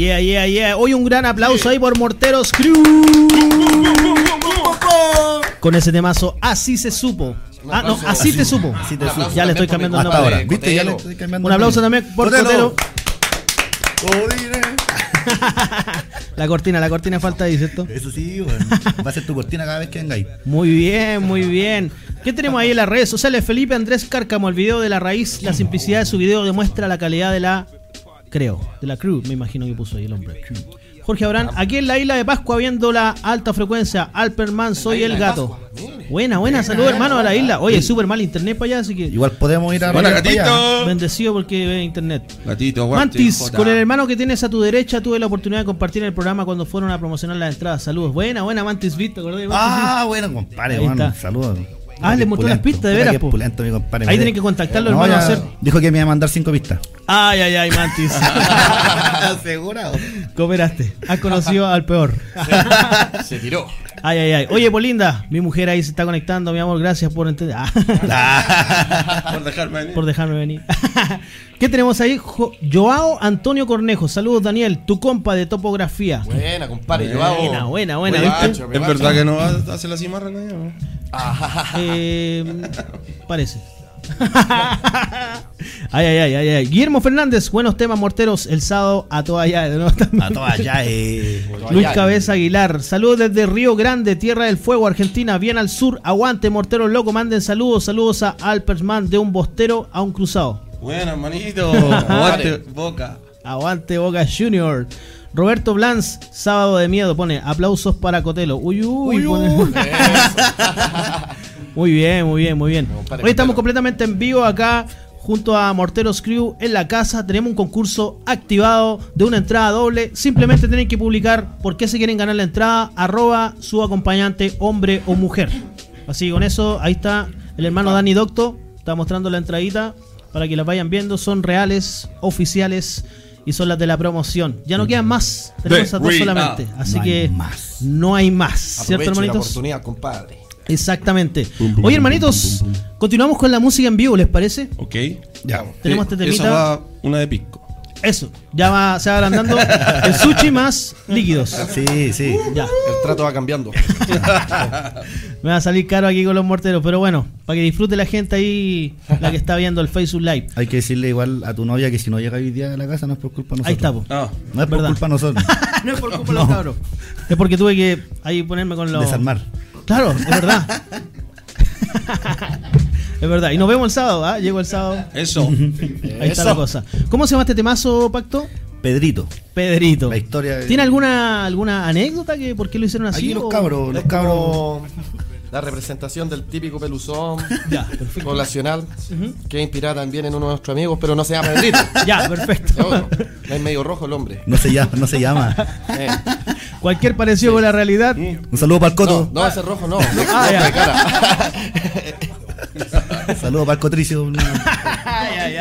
Ayer, ayer, ayer. Hoy un gran aplauso ahí por Morteros Crew. Con ese temazo, así se supo. Ah, no, así te supo. Así te supo. Ya le estoy cambiando el nombre. ahora, ¿viste? Ya le estoy cambiando Un aplauso también por Cotelo. La cortina, la cortina falta ahí, ¿cierto? Eso sí, bueno. Va a ser tu cortina cada vez que vengáis. Muy bien, muy bien. ¿Qué tenemos ahí en las redes sociales? Felipe Andrés Cárcamo, el video de la raíz, la simplicidad de su video demuestra la calidad de la, creo, de la crew, me imagino que puso ahí el hombre. Jorge Abrán, aquí en la isla de Pascua viendo la alta frecuencia, Alperman, soy el gato. Buena, buena, saludos hermano a la isla. Oye, súper mal internet para allá, así que Igual podemos ir a Hola, gatito. bendecido porque ve internet. Gatito, Mantis, con el hermano que tienes a tu derecha, tuve la oportunidad de compartir el programa cuando fueron a promocionar las entradas. Saludos. Buena, buena, Mantis Beat, ¿te acordás de Mantis Beat? Ah, bueno, compadre, bueno, saludos. Ah, le mostró las pistas, de veras, pulento, mi compadre. Ahí tienen que contactarlo, No, hermano, hacer. Dijo que me iba a mandar cinco pistas. Ay, ay, ay, Mantis. Asegurado. Cooperaste. Has conocido al peor. Se tiró. Ay, ay, ay. Oye, Polinda, mi mujer ahí se está conectando, mi amor. Gracias por entender. Ah, Por dejarme venir. por dejarme venir. ¿Qué tenemos ahí? Jo- Joao Antonio Cornejo. Saludos, Daniel, tu compa de topografía. Buena, compadre. Yo Buena, buena, buena, ¿Es verdad que no vas a hacer la cimarra con ella? no? Eh, parece. ay, ay, ay, ay, ay. Guillermo Fernández, buenos temas morteros. El sábado a toda allá. de nuevo también. A todas ya, eh. Luis Cabeza Aguilar, saludos desde Río Grande, Tierra del Fuego, Argentina, bien al sur, aguante, morteros loco, manden saludos, saludos a Alpersman de un bostero a un cruzado. Buena, manito. Aguante, boca. Aguante Boca Junior. Roberto Blanz, sábado de miedo, pone aplausos para Cotelo. Uy, uy, pone- Muy bien, muy bien, muy bien. Hoy estamos completamente en vivo acá junto a Morteros Crew en la casa. Tenemos un concurso activado de una entrada doble. Simplemente tienen que publicar por qué se quieren ganar la entrada, arroba su acompañante, hombre o mujer. Así que con eso, ahí está el hermano Dani Docto. Está mostrando la entradita para que las vayan viendo. Son reales, oficiales y son las de la promoción. Ya no quedan más. Tenemos esas dos solamente. Así No hay que más. no hay más. ¿Cierto, Aproveche la hermanitos? oportunidad, compadre. Exactamente. Oye, hermanitos, continuamos con la música en vivo, ¿les parece? Ok. Ya. Tenemos este Esa temita. va una de pisco. Eso, ya va, se va agrandando el sushi más líquidos. Sí, sí. Ya, El trato va cambiando. me va a salir caro aquí con los morteros, pero bueno, para que disfrute la gente ahí, la que está viendo el Facebook Live. Hay que decirle igual a tu novia que si no llega hoy día a la casa no es por culpa de nosotros. Ahí está, po. Ah, No es por Verdad. culpa de nosotros. no es por culpa de los cabros. Es porque tuve que ahí ponerme con los. Desarmar. Claro, es verdad. es verdad. Y nos vemos el sábado, ¿ah? Llego el sábado. eso. Ahí está la cosa. ¿Cómo se llama este temazo, Pacto? Pedrito. Pedrito. La historia de- ¿Tiene alguna alguna anécdota que por qué lo hicieron así? Aquí los o- cabros, los cabros. la representación del típico peluzón Ya, poblacional que es inspirada también en uno de nuestros amigos, pero no se llama Pedrito. Ya, perfecto. Es medio rojo el hombre. No se llama, no se llama. Eh, Cualquier parecido con la realidad. Un saludo para el No, Coto. no, ese rojo no. Ah, ya. de cara. Un saludo para el Cotricio. Ay.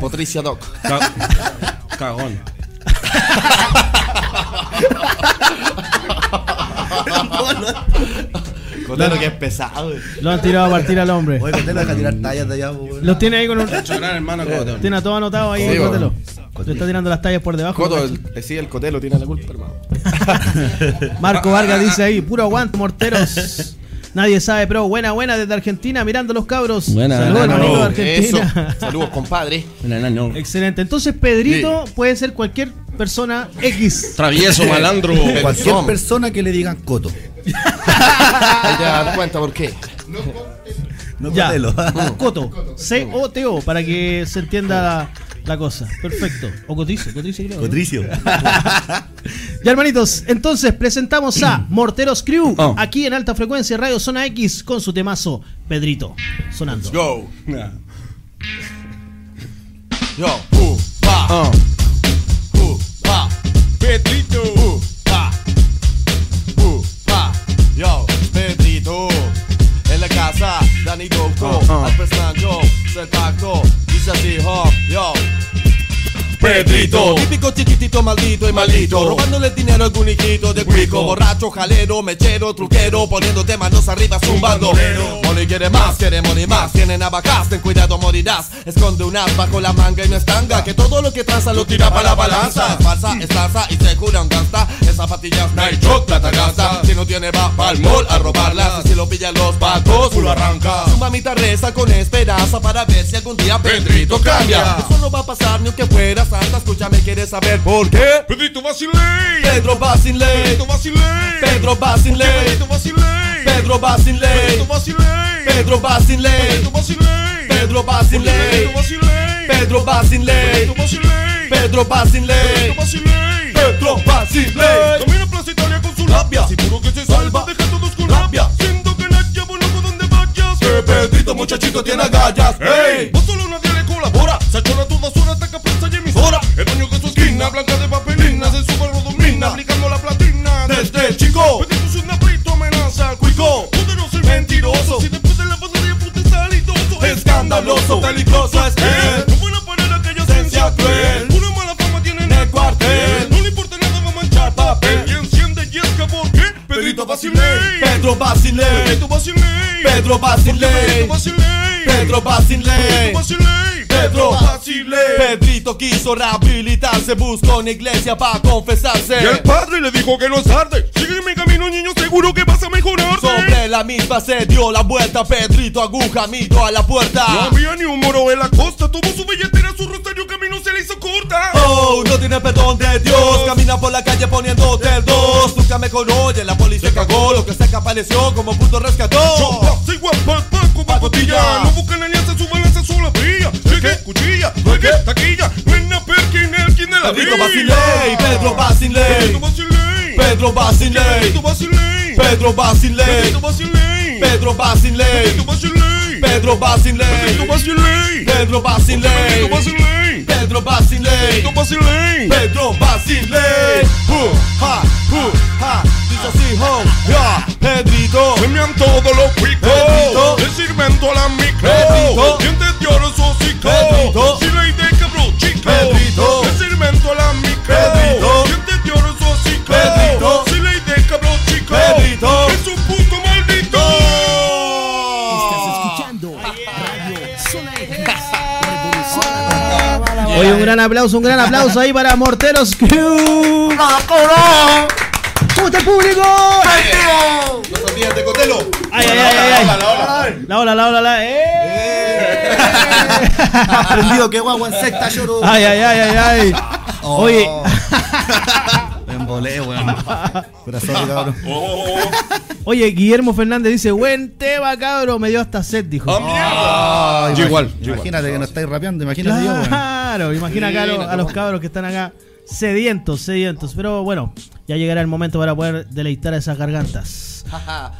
Patricia Doc. Ca- Cagón. Cotero que es pesado. Lo han tirado a partir al hombre. Oye, Cotelo, deja tirar tallas de allá, weón. Los tiene ahí con un. Hermano Cotón. Tiene a todo anotado ahí, bueno. Le está tirando las tallas por debajo. Coto, el, eh, sí, el Cotelo tiene la culpa, hermano. Marco Vargas dice ahí, puro aguante, morteros. Nadie sabe, pero buena, buena desde Argentina, mirando los cabros. Buena, Saludos, buena, hermanito de no, Argentina. Eso. Saludos, compadre. No, no, no. Excelente. Entonces, Pedrito puede ser cualquier persona X. Travieso, malandro. Cualquier Son. persona que le digan coto. Ahí te das cuenta por qué. No Ya. Cotelo. Coto. C-O-T-O, para que se entienda la, la cosa. Perfecto. O Cotricio, Cotricio creo. ¿no? Cotricio. Ya, hermanitos, entonces presentamos a Morteros Crew Oh. aquí en alta frecuencia Radio Zona X con su temazo Pedrito sonando. Go. Yo. Uh, pa. Ah. Uh, pa. Pedrito. Casa, Dani Doco. Ah, ah. Al personaggio, se tacto. Dice así, ho. Yo. Pedrito, típico chiquitito maldito y maldito, robándole el dinero a algún hijito de cuico, borracho, jalero, mechero, truquero, poniéndote manos arriba, zumbando. Money quiere más, quiere money más, tiene navajas, ten cuidado morirás. Esconde un as bajo la manga y no es tanga, que todo lo que traza lo tira para la balanza. Es falsa, es y se jura un gasta. Esas zapatillas Night Shot, plata gasta. Si no tiene va pa'l mall a robarlas, y si lo pillan los patos, lo arranca. Su mamita reza con esperanza para ver si algún día Pedrito cambia. Eso no va a pasar ni aunque santa, escúchame, ¿quieres saber por qué? Pedrito Pedro Basilei, Pedrito Pedro Basilei, Pedrito Pedro Basilei, Pedrito Pedro Basilei, Pedrito Pedro Basilei, Pedro Basilei, Pedro Basilei, Pedrito vacilé. Pedro Basilei. Camina Plaza Italia con su Labia. seguro que se salva, deja todos con Labia. Siento que la llevo loco donde vayas. Que Pedrito muchachito tiene agallas, ¡Ey! ey. Vos solo nadie Se achora toda zona, ataca prensa y emisora. El dueño de su esquina, blanca de papelinas, en su barro domina, aplicando la platina. Desde chico, Pedrito es un aprieto, amenaza al cuico. Poderoso y mentiroso. Si después de la pantalla puta está litoso. escandaloso, peligroso es él. No buena para aquella Esencia cruel. cruel. Una mala fama tiene en el cuartel. No le importa nada, va a manchar papel. Y enciende yesca porque Pedrito Basilei. Pedro Basilei, Pedrito Basilei. Pedro Basilei, Pedrito Basilei. Pedro Basilei. Pedrito quiso rehabilitarse, buscó una iglesia para confesarse. Y el padre le dijo que no es tarde. Sigue mi camino, niño, seguro que vas a mejorar. Sobre la misma se dio la vuelta, Pedrito aguja miró a la puerta. No había ni un moro en la costa. Tuvo su billetera, su rosario, camino se le hizo corta. Oh, no tiene perdón de Dios. Camina por la calle poniéndote el dos. Nunca me conoce, la policía cagó. Lo que se apareció como puto rescató. Yo soy guapa, paco, pacotilla. No buscan alianza, su balanza, su la brilla. Llegué, cuchilla, llegué, taquilla. Buena perkin, el quien de la vida. Basilei, Pedro Basilei. Pedro Basilei. Pedro Basilei. Pedro Basilei. Pedro Basilei. Pedro Basilei. Pedro Basilei. Pedro Basilei. Uh, ha, ha. Dice así, ho, ya, Pedrito. Me todos los cuicos. Pedrito. Le sirven toda la micro. Pedrito. Dientes de oro, sosico. Pedrito. Oye, un gran aplauso, un gran aplauso ahí para Morteros Crew. ¿Cómo está el público? No se olviden de Cotelo. Ay, ay, ay. La ola, la ola, la. ¡Eh! Más prendido que guagua en secta, lloro. Ay, ay, ay, ay, ay. Oye, Me embolé, weón. Sorry, cabrón. oye, Guillermo Fernández dice, buen tema, cabro. Me dio hasta sed, dijo. Ay, Yo igual, yo Imagínate que no estáis rapeando, imagínate yo, weón. Claro, imagina acá a los, a los cabros que están acá sedientos, sedientos. Pero bueno, ya llegará el momento para poder deleitar a esas gargantas.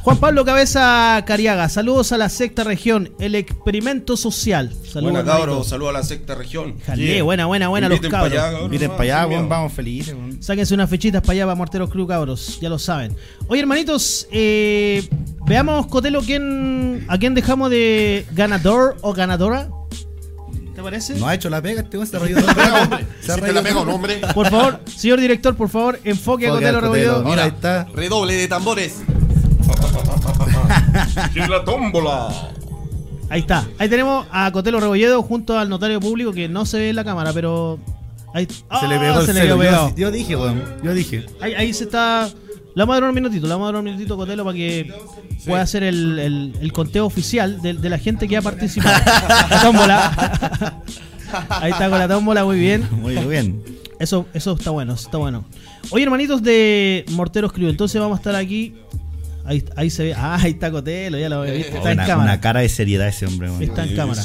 Juan Pablo Cabeza Cariaga, saludos a la sexta región, el experimento social. Saludos, Buena cabros, saludos a la sexta región. Jale, Yeah. buena, buena, buena los pa' cabros. allá, cabros. Miren para allá, vamos felices, weón. Sáquense unas fechitas para allá, para Morteros Club, cabros. Ya lo saben. Oye, hermanitos, eh, veamos, Cotelo, quién, a quién dejamos de ganador o ganadora. No ha hecho la pega este weón, se ha reído de. Se ha reído la pega un hombre. Por favor, señor director, por favor, enfoque a Cotelo Rebolledo. Mira, ahí está. Redoble de tambores. Y la tómbola. Ahí está. Ahí tenemos a Cotelo Rebolledo junto al notario público que no se ve en la cámara, pero Ahí, se Ah, le pegó el se le celo. quedó pegado. Yo, yo dije, weón. Yo dije. Ahí, ahí se está. Le vamos a dar un minutito, le vamos a dar un minutito Cotelo para que pueda hacer el, el- el conteo oficial de, de la gente que ha participado. La tómbola. Ahí está con la tómbola, muy bien. Muy bien. Eso, eso está bueno, está bueno. Oye, hermanitos de Morteros Crew, entonces vamos a estar aquí. Ahí, ahí se ve. Ah, ahí está Cotelo, ya lo viste. Está en Una, cámara. una cara de seriedad ese hombre. Está en cámara.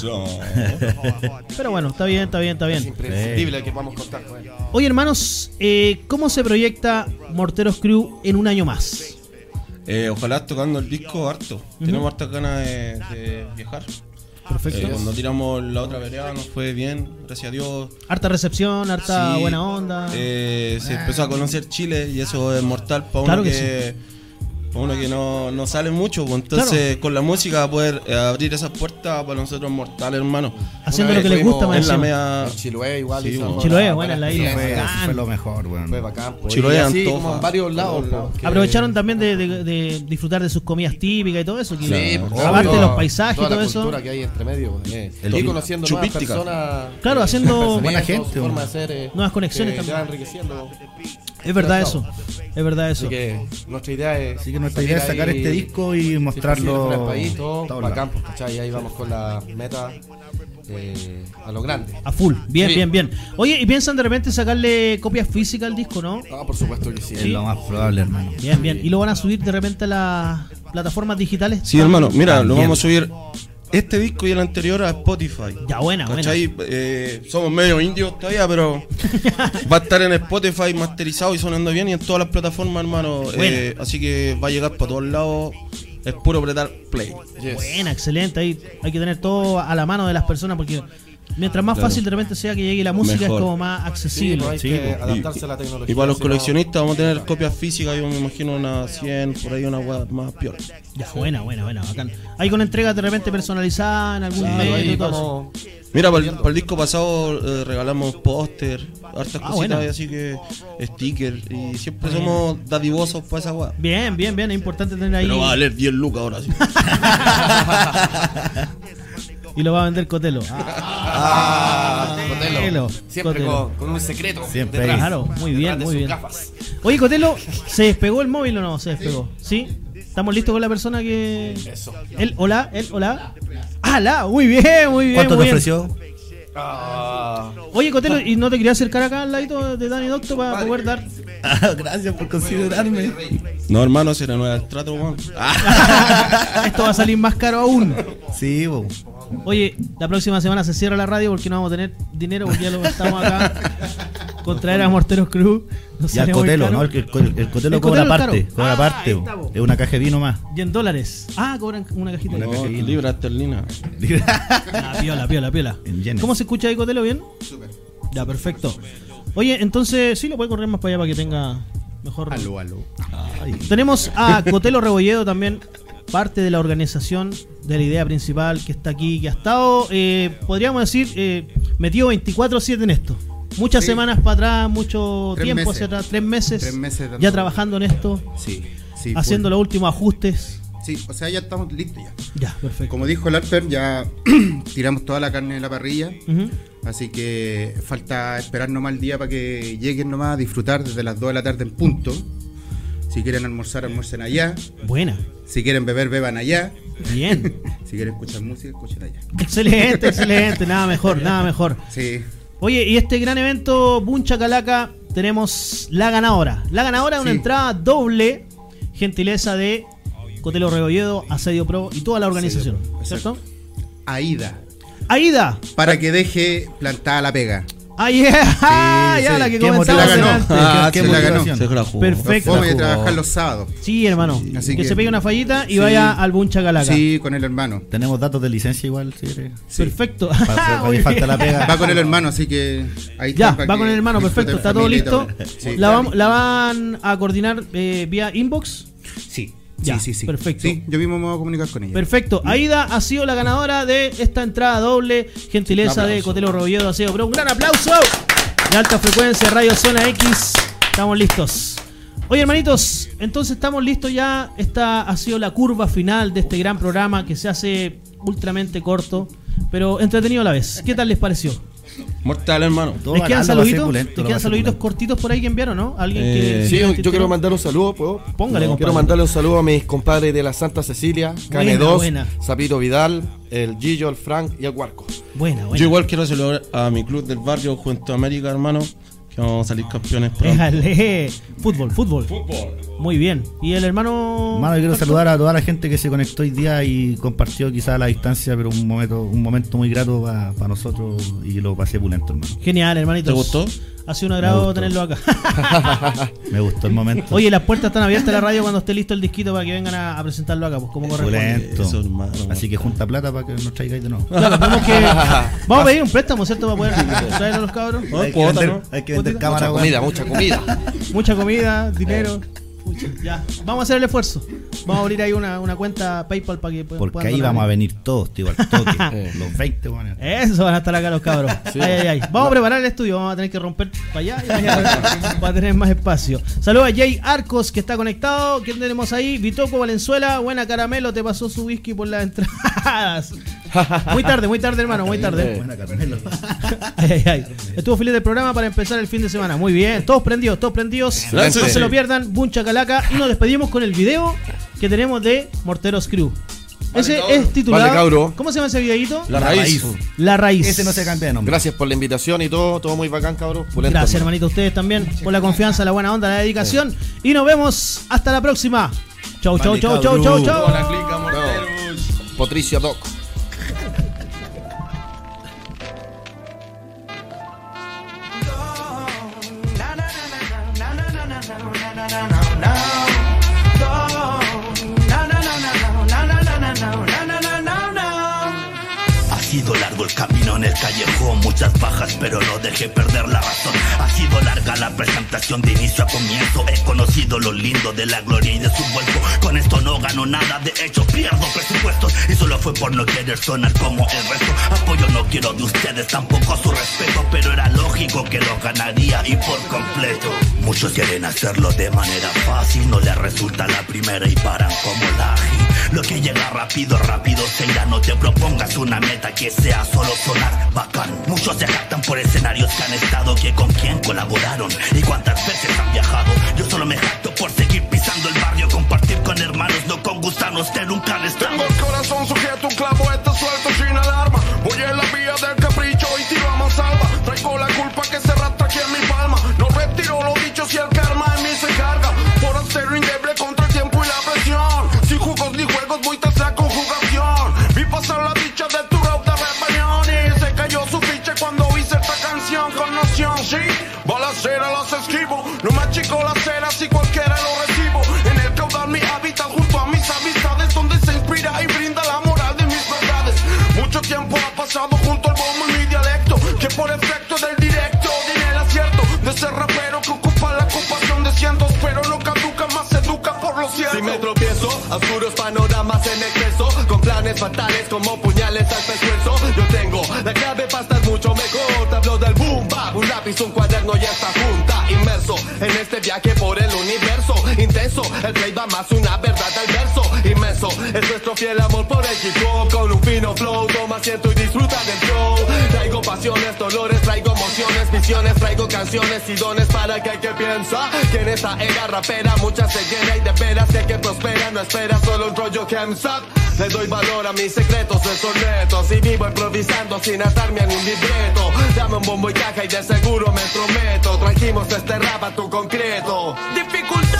Pero bueno, está bien, está bien, está Es bien. imprescindible que vamos a contar con él. Oye, hermanos, eh, ¿cómo se proyecta Morteros Crew en un año más? Eh, ojalá tocando el disco harto. Tenemos hartas ganas de, de viajar. Perfecto. Eh, cuando tiramos la otra vereda nos fue bien, gracias a Dios. Harta recepción, harta Sí, buena onda. eh, se empezó a conocer Chile y eso es mortal para Claro uno que que, pa' uno que no, no sale mucho. pues, entonces, con la música poder eh, abrir esas puertas para nosotros mortales, hermano. Haciendo lo que les gusta más En la media. En Chiloé igual. Sí, bueno. Chiloé, una buena la isla. Fue, fue lo mejor, weón. Fue bacán. po. Chiloé, así Antofa. como en varios lados. que- Aprovecharon también de, de- de disfrutar de sus comidas típicas y todo eso. que- Sí, pues, aparte obvio, los paisajes y todo la eso. cultura que hay entre medio. eh. El y conociendo nuevas chupística. personas. Claro, haciendo- Buena gente, forma bueno. de ser, eh, Nuevas conexiones también. van enriqueciendo. Es verdad eso. Es verdad eso. Así que nuestra idea es. Así que nuestra idea es sacar ahí, este disco y si es mostrarlo del país, todo. Y ahí vamos con la meta eh, a lo grande. A full. Bien, Sí. bien, bien. Oye, ¿y piensan de repente sacarle copias físicas al disco, no? Ah, por supuesto que sí. Es lo más probable, hermano. Bien, bien. ¿Y lo van a subir de repente a las plataformas digitales? Sí, hermano, mira, lo vamos a subir este disco y el anterior a Spotify. Ya, buena, buena. ¿Cachai? Eh, somos medio indios todavía, pero va a estar en Spotify masterizado y sonando bien y en todas las plataformas, hermano. Eh, así que va a llegar para todos lados. Es puro apretar play. Yes. Buena, excelente. Ahí hay que tener todo a la mano de las personas porque mientras más Claro. fácil de repente sea que llegue la música Mejor. es como más accesible. hay Sí, que pues. adaptarse a la tecnología. Y para los coleccionistas vamos a tener copias físicas, yo me imagino unas 100, por ahí una web más piola. Ya, buena, buena, buena, bacán. Ahí con entregas de repente personalizadas en algún medio y todo eso. Mira, para el, para el disco pasado eh, regalamos póster, hartas Ah, cositas, bueno. y así que stickers. Y siempre somos dadivosos para esa web. Bien, bien, bien. Es importante tener ahí. Pero va a valer 10 lucas ahora sí. Y lo va a vender Cotelo. Ah, Ah, Cotelo. Cotelo. Siempre Cotelo. con, con un secreto. Siempre detrás. Claro, muy bien, muy bien. gafas. Oye, Cotelo, ¿se despegó el móvil o no? Se despegó. ¿Sí? ¿Estamos listos con la persona que. Eso. Él, hola, él, hola. Ah, la, muy bien, muy bien. ¿Cuánto muy te bien. ofreció? Ah, Oye, Cotelo, ¿y no te querías acercar acá al ladito de Dani Docto para poder dar? Ah, gracias por considerarme. No, hermano, será nueva el trato. Esto va a salir más caro aún. Sí, bo. Oye, la próxima semana se cierra la radio porque no vamos a tener dinero porque ya lo gastamos acá con traer a Morteros Cruz. Sale muy cotelo. ¿no? El, el, el- el cotelo El cobra aparte. Cobra Ah, aparte. Es una caja de vino más. Y en dólares. Ah, cobran una cajita. Una de- caja de vino. libra esterlina. Ah, piola, piola, piola. ¿Cómo se escucha ahí, Cotelo? ¿Bien? Ya, perfecto. Oye, entonces sí lo puede correr más para allá para que tenga mejor. aló, aló. Ay. Tenemos a Cotelo Rebolledo también, parte de la organización de la idea principal que está aquí, que ha estado, eh, podríamos decir, eh, metido 24-7 en esto. Muchas Sí. semanas para atrás, mucho Tres tiempo meses. hacia atrás, tres meses, Tres meses dando- ya trabajando en esto, Sí, sí. haciendo los últimos ajustes. Sí, o sea, ya estamos listos ya. Ya, perfecto. Como dijo el Alper, ya tiramos toda la carne de la parrilla. Así que falta esperar nomás el día para que lleguen nomás a disfrutar desde las 2 de la tarde en punto. Si quieren almorzar, almuercen allá. Buena, Si quieren beber, beban allá. bien. Si quieren escuchar música, escuchen allá. excelente, excelente, nada mejor, nada mejor. Sí, Oye, y este gran evento, Buncha Calaca, tenemos la ganadora. La ganadora de una entrada doble, gentileza de Cotelo Rebolledo, Asedio Pro y toda la organización. ¿Cierto? Aida. Aida. Para que deje plantada la pega. Ah, yeah. Sí, ya sí. la que ¿Qué comenzamos. Ah, ¿Qué se la ganó. motivación? Se la jugó. Perfecto. De jugó. trabajar los sábados. Sí, hermano. Así que, que- se pegue una fallita y Sí. vaya al Buncha Calaca. Sí, con el hermano. Tenemos datos de licencia igual. Perfecto. Para- para falta la pega. Va con el hermano, así que ahí Ya, va con el hermano, perfecto, está todo listo. la van a coordinar eh, vía inbox. Sí, Ya, sí, sí, sí. perfecto. Sí, yo mismo me voy a comunicar con ella. Perfecto. Aida ha sido la ganadora de esta entrada doble. Gentileza de Cotelo Rebolledo Aseo Pro. Un gran aplauso. De alta frecuencia, Radio Zona X. Estamos listos. Oye, hermanitos, entonces estamos listos ya. Esta ha sido la curva final de este gran programa que se hace ultramente corto, pero entretenido a la vez. ¿Qué tal les pareció? Mortal, hermano. Todo ¿Les quedan saluditos? ¿Les quedan saluditos cortitos por ahí que enviaron, no? ¿Alguien Eh, que Sí, yo quiero mandar un saludo, ¿puedo? Póngale, Quiero compadre. mandarle un saludo a mis compadres de la Santa Cecilia, Cane Buena, 2, buena. Sapito Vidal, el Gillo, el Frank y el Huarco. Buena, buena. Yo igual quiero saludar a mi club del barrio, Juventud América, hermano. Que vamos a salir campeones pronto. Déjale. Fútbol, fútbol. Muy bien. ¿Y el hermano? Hermano, yo quiero saludar a toda la gente que se conectó hoy día y compartió quizás a la distancia, pero un momento, un momento muy grato para nosotros y lo pasé pulento, hermano. Genial, hermanito. ¿Te gustó? Ha sido un agrado tenerlo acá. Me gustó el momento. Oye, las puertas están abiertas de la radio cuando esté listo el disquito para que vengan a, a presentarlo acá, pues como corresponde. Eso, hermano. Así que junta plata para que nos traigáis de nuevo. Claro, tenemos que. Vamos a pedir un préstamo, ¿cierto? Para poder traer a los cabros. Hay, que cuota, vender, ¿no? hay que vender Cuotita. cámara, Mucha comida, mucha comida. Mucha comida, dinero. Pucha, ya. Vamos a hacer el esfuerzo. Vamos a abrir ahí una, una cuenta PayPal para que pu- Porque puedan ahí donar. vamos a venir todos, tío, al toque. los 20, weón. Eso van a estar acá los cabros. Ay, ay, ay. Vamos a preparar el estudio. Vamos a tener que romper para allá y para allá para tener más espacio. Saludos a Jay Arcos que está conectado. ¿Quién tenemos ahí? Vitoco Valenzuela. Buena caramelo. Te pasó su whisky por las entradas. Muy tarde, muy tarde, hermano. Muy tarde. Buena, Carmelo. Ay, ay, ay. Estuvo feliz del programa para empezar el fin de semana. Muy bien. Todos prendidos, todos prendidos. No se lo pierdan. Buncha Calaca. Y nos despedimos con el video que tenemos de Morteros Crew. Ese es titulado. Vale. ¿Cómo se llama ese videito? La raíz. La raíz. Ese no se cambia de nombre. Gracias por la invitación y todo, todo muy bacán, cabrón. Pulento, Gracias, hermano. hermanito, a ustedes también por la confianza, la buena onda, la dedicación. Y nos vemos hasta la próxima. Chau, chau, Vale, chau, chau, chau, cabrón. chau. Hola, clica. Patricia Doc. El camino en el callejón, muchas bajas, pero no dejé perder la razón. Ha sido larga la presentación de inicio a comienzo. He conocido lo lindo de la gloria y de su vuelco. Con esto no gano nada, de hecho pierdo presupuestos. Y solo fue por no querer sonar como el resto. Apoyo no quiero de ustedes, tampoco su respeto, pero era lógico que lo ganaría y por completo. Muchos quieren hacerlo de manera fácil, no les resulta la primera y paran como la. Lo que llega rápido, rápido se irá. No te propongas una meta que sea solo sonar bacán. Muchos se jactan por escenarios que han estado, que con quién colaboraron y cuántas veces han viajado. Yo solo me jacto por seguir pisando el barrio, compartir con hermanos, no con gusanos que nunca han estado. Tengo el corazón sujeto, un clavo este suelto sin alarma. Voy en la vía oscuros panoramas en exceso, con planes fatales como puñales al pescuezo. Yo tengo la clave para estar mucho mejor. Te hablo del boom, bap, un lápiz, un cuaderno y esta junta. Inmerso en este viaje por el universo. Intenso, el play va más una verdad al verso. Inmenso, es nuestro fiel amor por el hip hop. Con un fino flow, toma asiento y disfruta del show. Traigo pasiones, dolores, visiones, traigo canciones y dones para que el que piensa que en esta era rapera muchas se llena y de veras que el que prospera no espera solo un rollo que. Le doy valor a mis secretos de sonetos y vivo improvisando sin atarme a un libreto. Dame un bombo y caja y de seguro me prometo. Trajimos este rap tu concreto. Dificultades